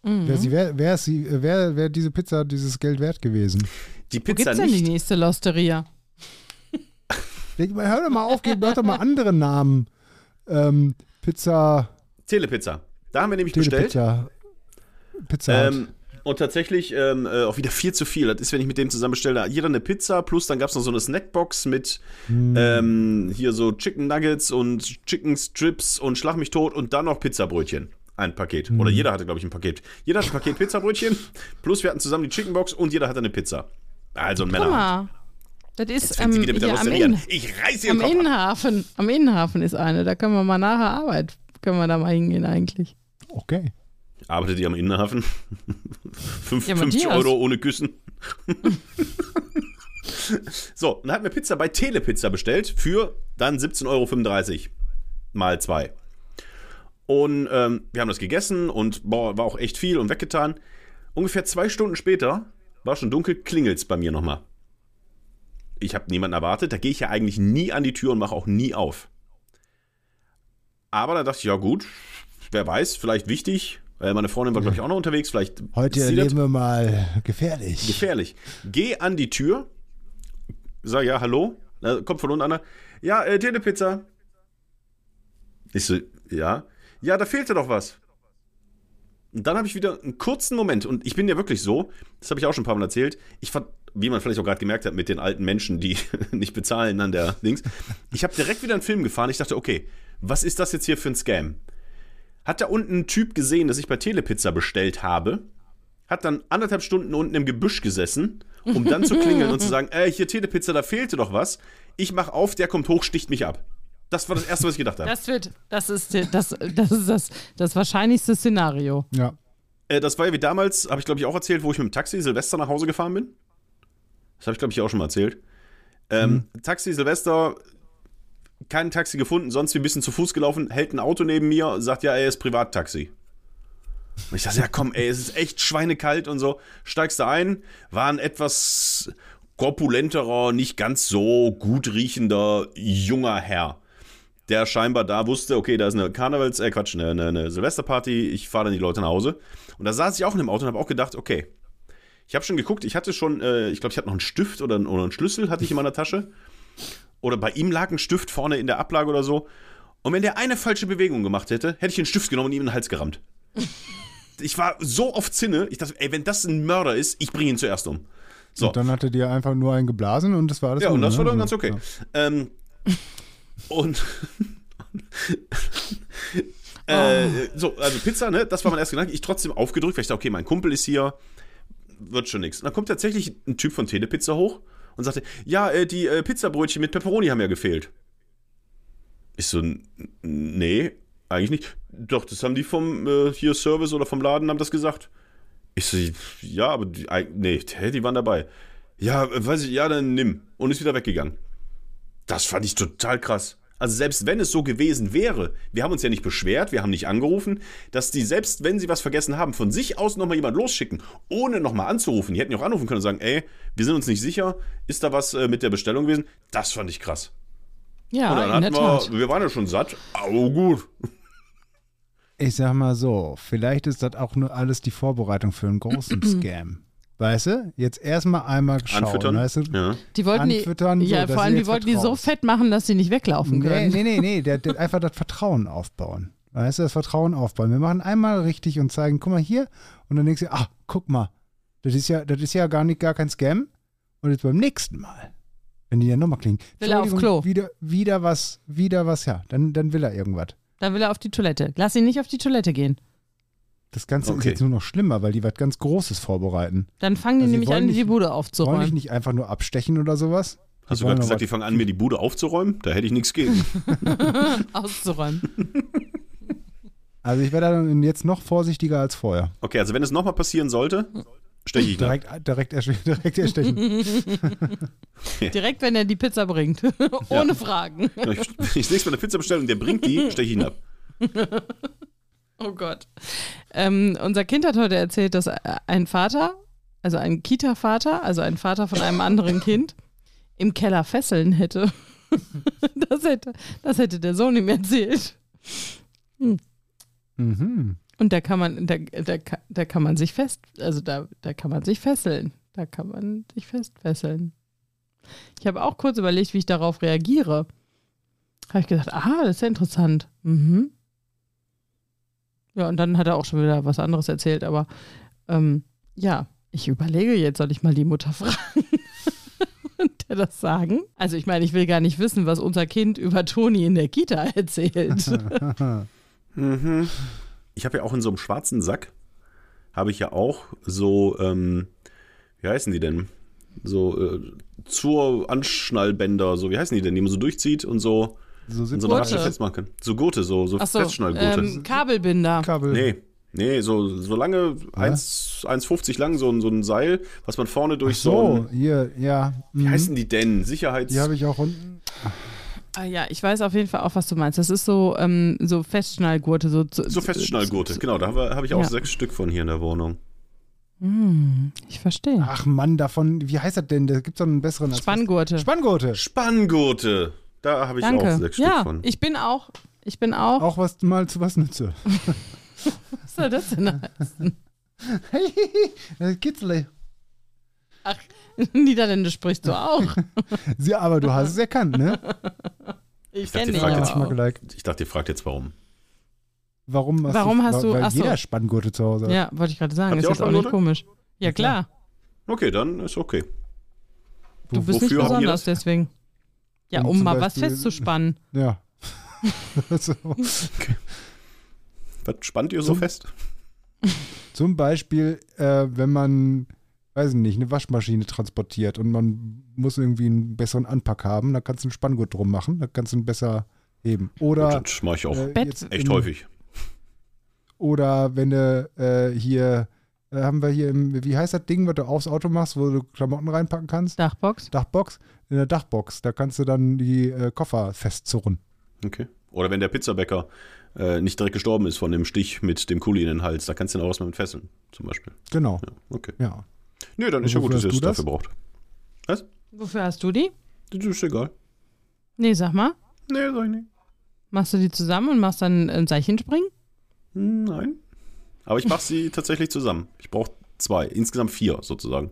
Wäre sie, wär, wär sie, wär, wär diese Pizza dieses Geld wert gewesen? Die Wo Pizza gibt's denn die nächste Losteria? Hör doch mal auf, gib doch mal andere Namen. Ähm, Pizza, Telepizza. Da haben wir nämlich bestellt. Telepizza. Pizza. Hut. Ähm, und tatsächlich ähm, äh, auch wieder viel zu viel. Das ist, wenn ich mit dem zusammen bestelle, da jeder eine Pizza, plus dann gab es noch so eine Snackbox mit Hm. ähm, hier so Chicken Nuggets und Chicken Strips und Schlag mich tot und dann noch Pizzabrötchen. Ein Paket. Hm. Oder jeder hatte, glaube ich, ein Paket. Jeder hatte ein Paket Pizzabrötchen, plus wir hatten zusammen die Chickenbox und jeder hatte eine Pizza. Also ein Männer. Das ist ähm, hier am, an. Ich reiß am ab. Innenhafen. Am Innenhafen ist eine. Da können wir mal nach der Arbeit, können wir da mal hingehen eigentlich. okay. Arbeitet ihr am Innenhafen? Fünf- Ja, 50 Matthias. Euro ohne Küssen. so, dann hatten wir Pizza bei Telepizza bestellt für dann 17,35 Euro mal zwei. Und ähm, wir haben das gegessen und boah, war auch echt viel und weggetan. Ungefähr zwei Stunden später, war schon dunkel, klingelt's bei mir nochmal. Ich habe niemanden erwartet, da gehe ich ja eigentlich nie an die Tür und mache auch nie auf. Aber da dachte ich, ja gut, wer weiß, vielleicht wichtig. Äh, Meine Freundin war, glaube ich, auch noch unterwegs. Vielleicht Heute das erleben wir mal gefährlich. gefährlich. Geh an die Tür, sag ja, hallo. Da kommt von unten einer. Ja, äh, Telepizza. Ich so, ja. Ja, da fehlte doch was. Und dann habe ich wieder einen kurzen Moment. Und ich bin ja wirklich so, das habe ich auch schon ein paar Mal erzählt. Ich fand, wie man vielleicht auch gerade gemerkt hat mit den alten Menschen, die nicht bezahlen an der Dings. Ich habe direkt wieder einen Film gefahren. Ich dachte, okay, was ist das jetzt hier für ein Scam? Hat da unten ein Typ gesehen, dass ich bei Telepizza bestellt habe, hat dann anderthalb Stunden unten im Gebüsch gesessen, um dann zu klingeln und zu sagen, äh, hier Telepizza, da fehlte doch was. ich mach auf, der kommt hoch, sticht mich ab. Das war das Erste, was ich gedacht habe. Das wird, das ist das, das, ist das, das wahrscheinlichste Szenario. Ja. Äh, das war ja wie damals, habe ich glaube ich auch erzählt, wo ich mit dem Taxi Silvester nach Hause gefahren bin. Das habe ich glaube ich auch schon mal erzählt. Ähm, Taxi Silvester, kein Taxi gefunden, sonst wie ein bisschen zu Fuß gelaufen, hält ein Auto neben mir, sagt ja, er ist Privattaxi. Und ich dachte, ja komm, ey, es ist echt schweinekalt und so. Steigst du ein, war ein etwas korpulenterer, nicht ganz so gut riechender junger Herr der scheinbar da wusste, okay, da ist eine Karnevals, äh Quatsch, eine, eine, Silvesterparty, ich fahre dann die Leute nach Hause. Und da saß ich auch in dem Auto und habe auch gedacht, okay, ich habe schon geguckt, ich hatte schon, äh, ich glaube, ich hatte noch einen Stift oder, oder einen Schlüssel hatte ich in meiner Tasche. Oder bei ihm lag ein Stift vorne in der Ablage oder so. Und wenn der eine falsche Bewegung gemacht hätte, hätte ich den Stift genommen und ihm in den Hals gerammt. ich war so auf Zinne, ich dachte, ey, wenn das ein Mörder ist, ich bringe ihn zuerst um. So. Und dann hatte dir einfach nur einen geblasen und das war alles Ja, und gut, das war ne? dann ganz okay. Ähm, und äh, so, also Pizza, ne? Das war mein erster Gedanke. Ich trotzdem aufgedrückt, weil ich dachte, okay, mein Kumpel ist hier, wird schon nichts. Und dann kommt tatsächlich ein Typ von Telepizza hoch und sagte, ja, äh, die äh, Pizzabrötchen mit Pepperoni haben ja gefehlt. Ich so, "N- nee, eigentlich nicht. Doch, das haben die vom äh, hier Service oder vom Laden haben das gesagt. Ich so, ja, aber die, nee, die waren dabei. Ja, äh, weiß ich, ja, dann nimm. Und ist wieder weggegangen. Das fand ich total krass. Also selbst wenn es so gewesen wäre, wir haben uns ja nicht beschwert, wir haben nicht angerufen, dass die selbst wenn sie was vergessen haben, von sich aus nochmal jemand losschicken, ohne nochmal anzurufen. Die hätten ja auch anrufen können und sagen, ey, wir sind uns nicht sicher, ist da was äh, mit der Bestellung gewesen? Das fand ich krass. Ja, und dann in der hatten Tat. wir, wir waren ja schon satt, aber gut. Ich sag mal so, vielleicht ist das auch nur alles die Vorbereitung für einen großen Scam. Weißt du? Jetzt erstmal einmal schauen, Anfüttern. weißt du? Ja. Die wollten die, anfüttern, so, ja, dass vor allem, die wollten die so fett machen, dass sie nicht weglaufen Nee, können. nee, nee, nee, der, der einfach das Vertrauen aufbauen. Weißt du, das Vertrauen aufbauen. Wir machen einmal richtig und zeigen, guck mal hier. Und dann denkst du, ach, guck mal, das ist ja, das ist ja gar nicht gar kein Scam. Und jetzt beim nächsten Mal, wenn die dann nochmal klingen, Will er auf Klo. Wieder, wieder was, wieder was, ja, dann, dann will er irgendwas. Dann will er auf die Toilette. Lass ihn nicht auf die Toilette gehen. Das Ganze ist Okay. jetzt nur noch schlimmer, weil die was ganz Großes vorbereiten. Dann fangen die Also nämlich wollen an, nicht- die Bude Wollen aufzuräumen. dich nicht einfach nur abstechen oder sowas? Hast du wollen gerade gesagt, die fangen an, mir die Bude aufzuräumen? Da hätte ich nichts gegen. auszuräumen. Also ich wäre dann jetzt noch vorsichtiger als vorher. Okay, also wenn es nochmal passieren sollte, steche ich. Direkt, direkt, erste- direkt erstechen. Direkt, wenn er die Pizza bringt. Ohne Fragen. Ich, wenn ich das nächste Mal eine Pizza bestelle und der bringt die, steche ich ihn ab. Oh Gott. Ähm, unser Kind hat heute erzählt, dass ein Vater, also ein Kita-Vater, also ein Vater von einem anderen Kind, im Keller Fesseln hätte. Das hätte, das hätte der Sohn ihm erzählt. mhm. Und da kann man, da, da, da kann man sich fest, also da, da kann man sich fesseln. Da kann man sich festfesseln. Ich habe auch kurz überlegt, wie ich darauf reagiere. Habe ich gedacht, aha, das ist ja interessant. Mhm. Ja, und dann hat er auch schon wieder was anderes erzählt, aber ähm, ja, ich überlege jetzt, soll ich mal die Mutter fragen und der das sagen? Also ich meine, ich will gar nicht wissen, was unser Kind über Toni in der Kita erzählt. Mhm. Ich habe ja auch in so einem schwarzen Sack, habe ich ja auch so, ähm, wie heißen die denn? So äh, zur Anschnallbänder, so wie heißen die denn, die man so durchzieht und so So so Gurte. Festmachen kann. So Gurte, so, so Achso, Festschnallgurte. ähm, Kabelbinder. Kabel. nee, nee, so, so lange, 1 1,50 lang, so, ein- so ein Seil, was man vorne durch so, So, hier, ja. wie mhm. heißen die denn? Sicherheits... Die habe ich auch unten. Ah, ja, ich weiß auf jeden Fall auch, was du meinst. Das ist so, ähm, so Festschnallgurte. So, so Festschnallgurte, genau, da habe hab ich auch Ja. sechs Stück von hier in der Wohnung. Hm, ich verstehe. Ach Mann, davon, wie heißt das denn? Da gibt es doch einen besseren. Spanngurte. Spanngurte. Spanngurte, da habe ich auch Danke. sechs Stück Ja, von. ich bin auch, ich bin auch. Auch was mal zu was nütze. Was soll das denn heißen? das Kitzle. Ach, Niederländisch sprichst du auch. Ja, aber du hast es erkannt, ne? Ich dachte, kenne ihr fragt jetzt ich auch. geliked. Ich dachte, ihr fragt jetzt warum. Warum hast Warum du, hast du- Weil ach so. jeder Spanngurte zu Hause hat. Ja, wollte ich gerade sagen. Habt Ist ihr auch jetzt auch nicht komisch. Ja, klar. Okay, dann ist okay. Du bist nicht besonders, das? deswegen. Ja, Um um mal was Beispiel- festzuspannen. Ja. so. Was spannt ihr so Zum- fest? Zum Beispiel, äh, wenn man weiß ich nicht, eine Waschmaschine transportiert und man muss irgendwie einen besseren Anpack haben, da kannst du einen Spanngurt drum machen, da kannst du ihn besser heben. Oder das mache ich auch äh, echt häufig. Oder wenn du äh, hier, äh, haben wir hier, im, wie heißt das Ding, was du aufs Auto machst, wo du Klamotten reinpacken kannst? Dachbox? Dachbox. In der Dachbox, da kannst du dann die äh, Koffer festzurren. Okay. Oder wenn der Pizzabäcker äh, nicht direkt gestorben ist von dem Stich mit dem Kuli in den Hals, da kannst du ihn auch was mit fesseln, zum Beispiel. Genau, Ja, okay. ja. Nö, dann ist ja gut, dass ihr es dafür braucht. Wofür hast du die? Das ist egal. Nee, sag mal. Nee, sag ich nicht. Machst du die zusammen und machst dann ein Seilchenspringen? Hm, Nein. Aber ich mache sie tatsächlich zusammen. Ich brauche zwei, insgesamt vier sozusagen.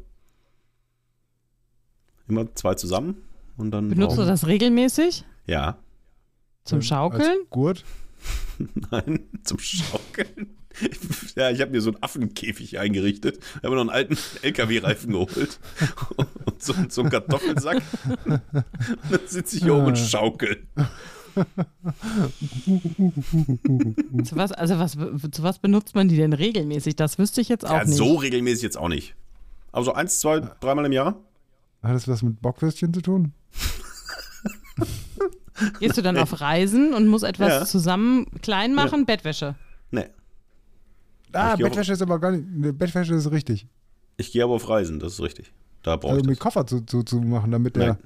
Immer zwei zusammen und dann. Benutzt du das regelmäßig? Ja. Zum Schaukeln? Als Gurt. Nein, zum Schaukeln. Ja, ich habe mir so einen Affenkäfig eingerichtet, habe mir noch einen alten LKW-Reifen geholt und so, so einen Kartoffelsack. Und dann sitze ich hier oben und schaukel. Zu was, also was, zu was benutzt man die denn regelmäßig? Das wüsste ich jetzt auch Ja, nicht. so regelmäßig jetzt auch nicht. Aber so eins, zwei, dreimal im Jahr? Hat das was mit Bockwürstchen zu tun? Gehst du dann auf Reisen und musst etwas Ja. zusammen klein machen? Bettwäsche. Nee. Ah, Bettwäsche ist aber gar nicht. Bettwäsche ist richtig. Ich gehe aber auf Reisen, das ist richtig. Da brauche Also ich um den Koffer zu, zu, zu machen, damit der. Nein.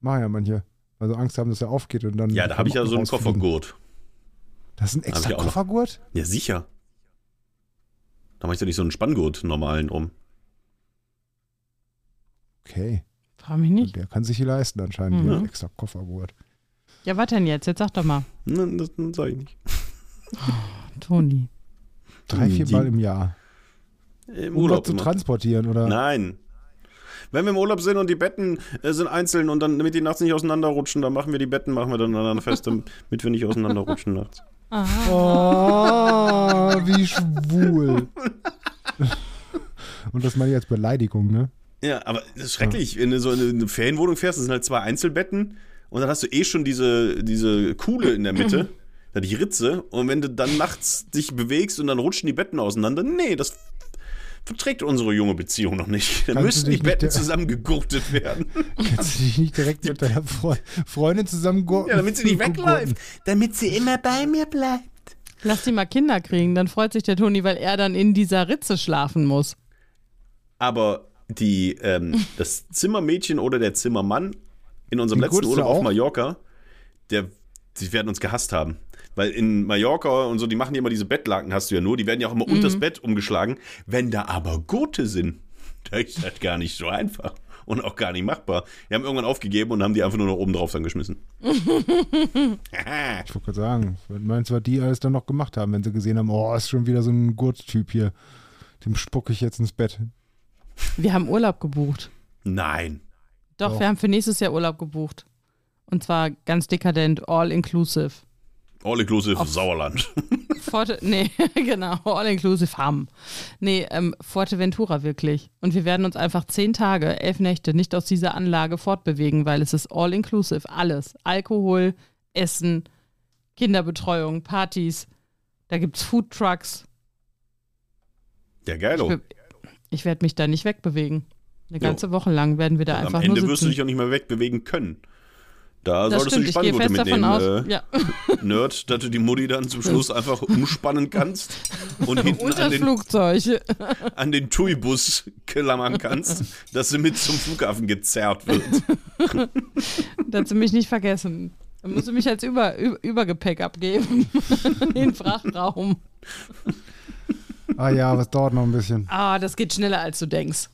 Machen ja manche. Also Angst haben, dass er aufgeht und dann. Ja, da habe ich ja so einen. Koffergurt. Das ist ein extra auch noch. Koffergurt? Ja, sicher. Da mache ich doch nicht so einen Spanngurt normalen um. Okay. Frag mich nicht. Der kann sich hier leisten anscheinend. Mhm. hier, extra Koffergurt. Ja, was denn jetzt? Jetzt sag doch mal. Nein, das, das sage ich nicht. Toni. Drei, vier Mal im Jahr. Im Um Urlaub zu transportieren, oder? Nein. Wenn wir im Urlaub sind und die Betten äh, sind einzeln und dann, damit die nachts nicht auseinanderrutschen, dann machen wir die Betten, machen wir dann aneinander fest, damit wir nicht auseinanderrutschen nachts. Oh, wie schwul. Und das meine ich als Beleidigung, ne? Ja, aber das ist schrecklich. Wenn du so in eine Ferienwohnung fährst, das sind halt zwei Einzelbetten und dann hast du eh schon diese, diese Kuhle in der Mitte, da die Ritze und wenn du dann nachts dich bewegst und dann rutschen die Betten auseinander, nee, das verträgt unsere junge Beziehung noch nicht. Du müssen die Betten zusammengegurtet werden. Kannst du dich nicht direkt mit deiner Fre Freundin zusammen Ja, damit sie nicht wegläuft. Damit sie immer bei mir bleibt. Lass die mal Kinder kriegen, dann freut sich der Toni, weil er dann in dieser Ritze schlafen muss. Aber die, ähm, das Zimmermädchen oder der Zimmermann in unserem Den letzten Urlaub auf auch? Mallorca, der, die werden uns gehasst haben. Weil in Mallorca und so, die machen ja immer diese Bettlaken, hast du ja nur, die werden ja auch immer unters Bett umgeschlagen. Wenn da aber Gurte sind, da ist das gar nicht so einfach und auch gar nicht machbar. Die haben irgendwann aufgegeben und haben die einfach nur noch oben drauf dann geschmissen. Ich wollte gerade sagen, meinst du, was die alles dann noch gemacht haben, wenn sie gesehen haben, oh, ist schon wieder so ein Gurttyp hier. Dem spucke ich jetzt ins Bett. Wir haben Urlaub gebucht. Nein. Doch, Doch. wir haben für nächstes Jahr Urlaub gebucht. Und zwar ganz dekadent, all inclusive. All inclusive Auf- Sauerland. Forte, nee, genau, all inclusive haben. Nee, ähm, Forteventura wirklich. Und wir werden uns einfach zehn Tage, elf Nächte nicht aus dieser Anlage fortbewegen, weil es ist all inclusive. Alles. Alkohol, Essen, Kinderbetreuung, Partys. Da gibt's Food Trucks. Ja, geilo. Ich, ich werde mich da nicht wegbewegen. Eine Jo. ganze Woche lang werden wir da Und einfach am Ende nur wirst du sitzen. dich auch nicht mehr wegbewegen können. Da das solltest stimmt, du die ich gehe Spanngurte fest davon mitnehmen, aus. äh, ja. Nerd, dass du die Mutti dann zum Schluss einfach umspannen kannst und hinten Und an das den, Flugzeug. an den TUI-Bus klammern kannst, dass sie mit zum Flughafen gezerrt wird. dass sie mich nicht vergessen. Dann musst du mich als Über, Über, Übergepäck abgeben. In den Frachtraum. Ah ja, was dauert noch ein bisschen. Ah, das geht schneller, als du denkst.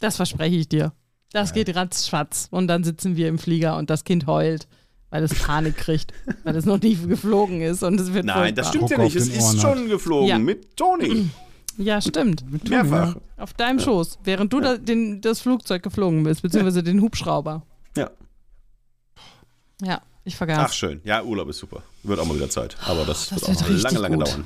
Das verspreche ich dir. Das geht ratzfatz. Und dann sitzen wir im Flieger und das Kind heult, weil es Panik kriegt, weil es noch nie geflogen ist und es wird Nein, das furchtbar. stimmt ja nicht. Es ist schon geflogen Ja. mit Toni. Ja, stimmt. Mehrfach. Auf deinem Schoß, während du da, den, das Flugzeug geflogen bist, beziehungsweise den Hubschrauber. Ja. Ja, ich Ach, vergaß. schön. Ja, Urlaub ist super. Wird auch mal wieder Zeit. Aber das, Das wird auch wird lange, lange gut. dauern.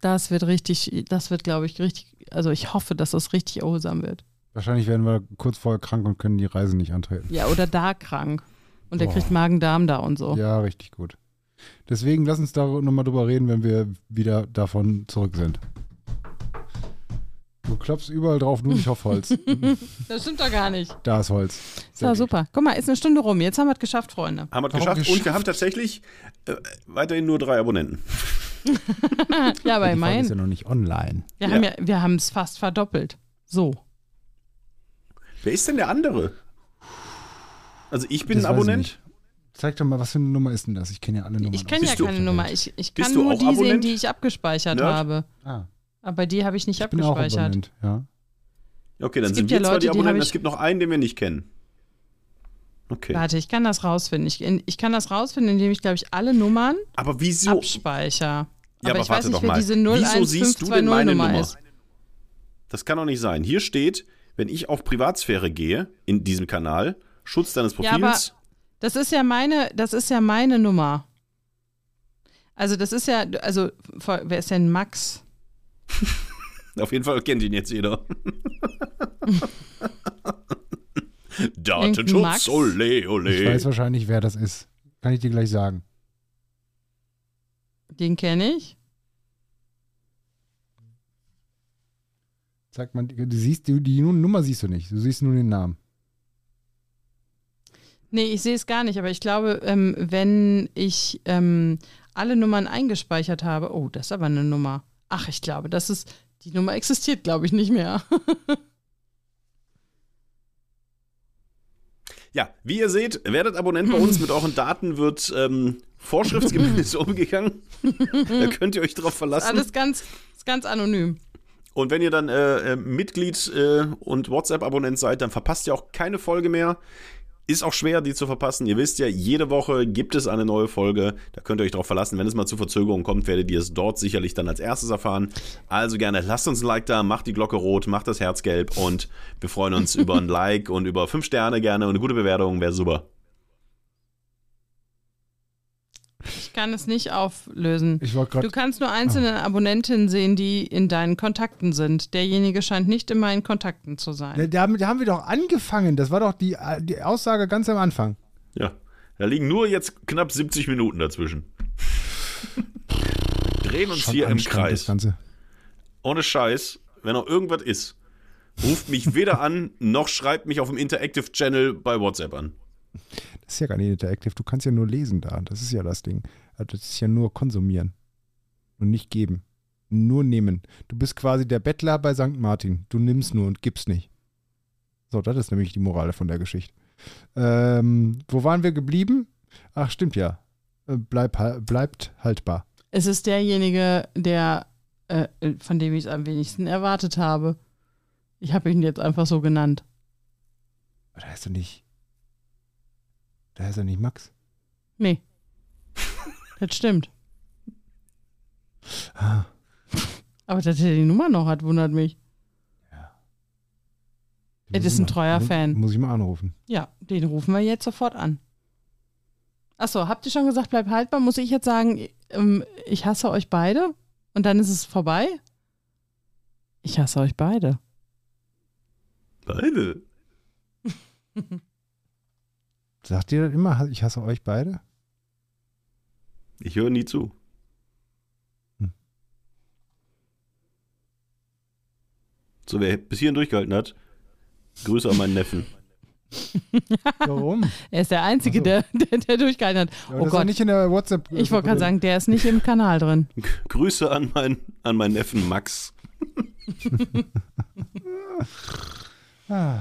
Das wird richtig, das wird, glaube ich, richtig, also ich hoffe, dass das richtig erholsam wird. Wahrscheinlich werden wir kurz vorher krank und können die Reise nicht antreten. Ja, oder da krank. Und der Boah. kriegt Magen-Darm da und so. Ja, richtig gut. Deswegen lass uns da nochmal drüber reden, wenn wir wieder davon zurück sind. Du klopfst überall drauf, nur nicht auf Holz. Das stimmt doch gar nicht. da ist Holz. So, super. Guck mal, ist eine Stunde rum. Jetzt haben wir es geschafft, Freunde. Haben wir es Warum geschafft, und geschafft? wir haben tatsächlich äh, weiterhin nur drei Abonnenten. Ja, aber Die Folge ist ja immerhin. noch nicht online. Wir Ja. haben ja, wir haben es fast verdoppelt. So. Wer ist denn der andere? Also ich bin Das ein Abonnent. Zeig doch mal, was für eine Nummer ist denn das? Ich kenne ja alle Nummern. Ich kenne ja keine Nummer. Ich, ich kann nur die sehen, Abonnent? die ich abgespeichert Nerd? habe. Ah, Aber die habe ich nicht ich bin auch abgespeichert. Abonnent, ja. Okay, dann Es sind gibt wir ja zwar Leute, die die Abonnenten, habe es gibt noch einen, den wir nicht kennen. Okay. Warte, ich kann das rausfinden. Ich, ich kann das rausfinden, indem ich, glaube ich, alle Nummern Aber wieso? abspeichere. Ja, aber, aber ich warte weiß nicht, doch wer mal. diese Wieso siehst du denn 01520 meine Nummer Nummer? ist. Das kann doch nicht sein. Hier steht, wenn ich auf Privatsphäre gehe, in diesem Kanal, Schutz deines Ja, aber- Profils. Das ist ja meine, das ist ja meine Nummer. Also das ist ja, also wer ist denn Max? auf jeden Fall kennt ihn jetzt jeder. Max? Datenschutz, ole, Ich ole. weiß wahrscheinlich, wer das ist. Kann ich dir gleich sagen. Den kenne ich. Sag mal, du siehst, du, die Nummer siehst du nicht. Du siehst nur den Namen. Nee, ich sehe es gar nicht, aber ich glaube, ähm, wenn ich ähm, alle Nummern eingespeichert habe, oh, das ist aber eine Nummer. Ach, ich glaube, das ist, die Nummer existiert, glaube ich, nicht mehr. Ja, wie ihr seht, werdet Abonnent bei uns. Mit euren Daten wird ähm, vorschriftsgemäß umgegangen. da könnt ihr euch drauf ist verlassen. alles ganz, ist ganz anonym. Und wenn ihr dann äh, äh, Mitglied äh, und WhatsApp-Abonnent seid, dann verpasst ihr auch keine Folge mehr. Ist auch schwer, die zu verpassen. Ihr wisst ja, jede Woche gibt es eine neue Folge. Da könnt ihr euch darauf verlassen. Wenn es mal zu Verzögerungen kommt, werdet ihr es dort sicherlich dann als erstes erfahren. Also gerne, lasst uns ein Like da, macht die Glocke rot, macht das Herz gelb und wir freuen uns über ein Like und über fünf Sterne gerne und eine gute Bewertung wäre super. Ich kann es nicht auflösen. Ich wollte Du kannst nur einzelne Abonnentinnen sehen, die in deinen Kontakten sind. Derjenige scheint nicht in meinen Kontakten zu sein. Da, da, haben- da haben wir doch angefangen. Das war doch die, die Aussage ganz am Anfang. Ja, da liegen nur jetzt knapp 70 Minuten dazwischen. Drehen uns Schon hier im Kreis. Ganze. ohne Scheiß, wenn noch irgendwas ist, ruft mich weder an, noch schreibt mich auf dem Interactive Channel bei WhatsApp an. Das ist ja gar nicht interactive. Du kannst ja nur lesen da. Das ist ja das Ding. Also Das ist ja nur konsumieren. Und nicht geben. Nur nehmen. Du bist quasi der Bettler bei St. Martin. Du nimmst nur und gibst nicht. So, das ist nämlich die Moral von der Geschichte. Ähm, wo waren wir geblieben? Ach, stimmt ja. Äh, Bleib, bleibt haltbar. Es ist derjenige, der, äh, von dem ich es am wenigsten erwartet habe. Ich habe ihn jetzt einfach so genannt. Aber Da ist er nicht. Da ist er nicht Max. Nee. das stimmt. Ah, Aber dass er die Nummer noch hat, wundert mich. Er muss ist ein mal- treuer muss, Fan. Muss ich mal anrufen. Ja, den rufen wir jetzt sofort an. Achso, habt ihr schon gesagt, bleib haltbar? Muss ich jetzt sagen, ähm, ich hasse euch beide? Und dann ist es vorbei? Ich hasse euch beide. Beide. Sagt ihr das immer? Ich hasse euch beide? Ich höre nie zu. Hm. So, wer bis hierhin durchgehalten hat, Grüße an meinen Neffen. Warum? Er ist der Einzige, so. der, der, der durchgehalten hat. Aber Oh Gott. nicht in der WhatsApp. Ich wollte gerade sagen, der ist nicht im Kanal drin. Grüße an, mein, an meinen Neffen Max. Ah.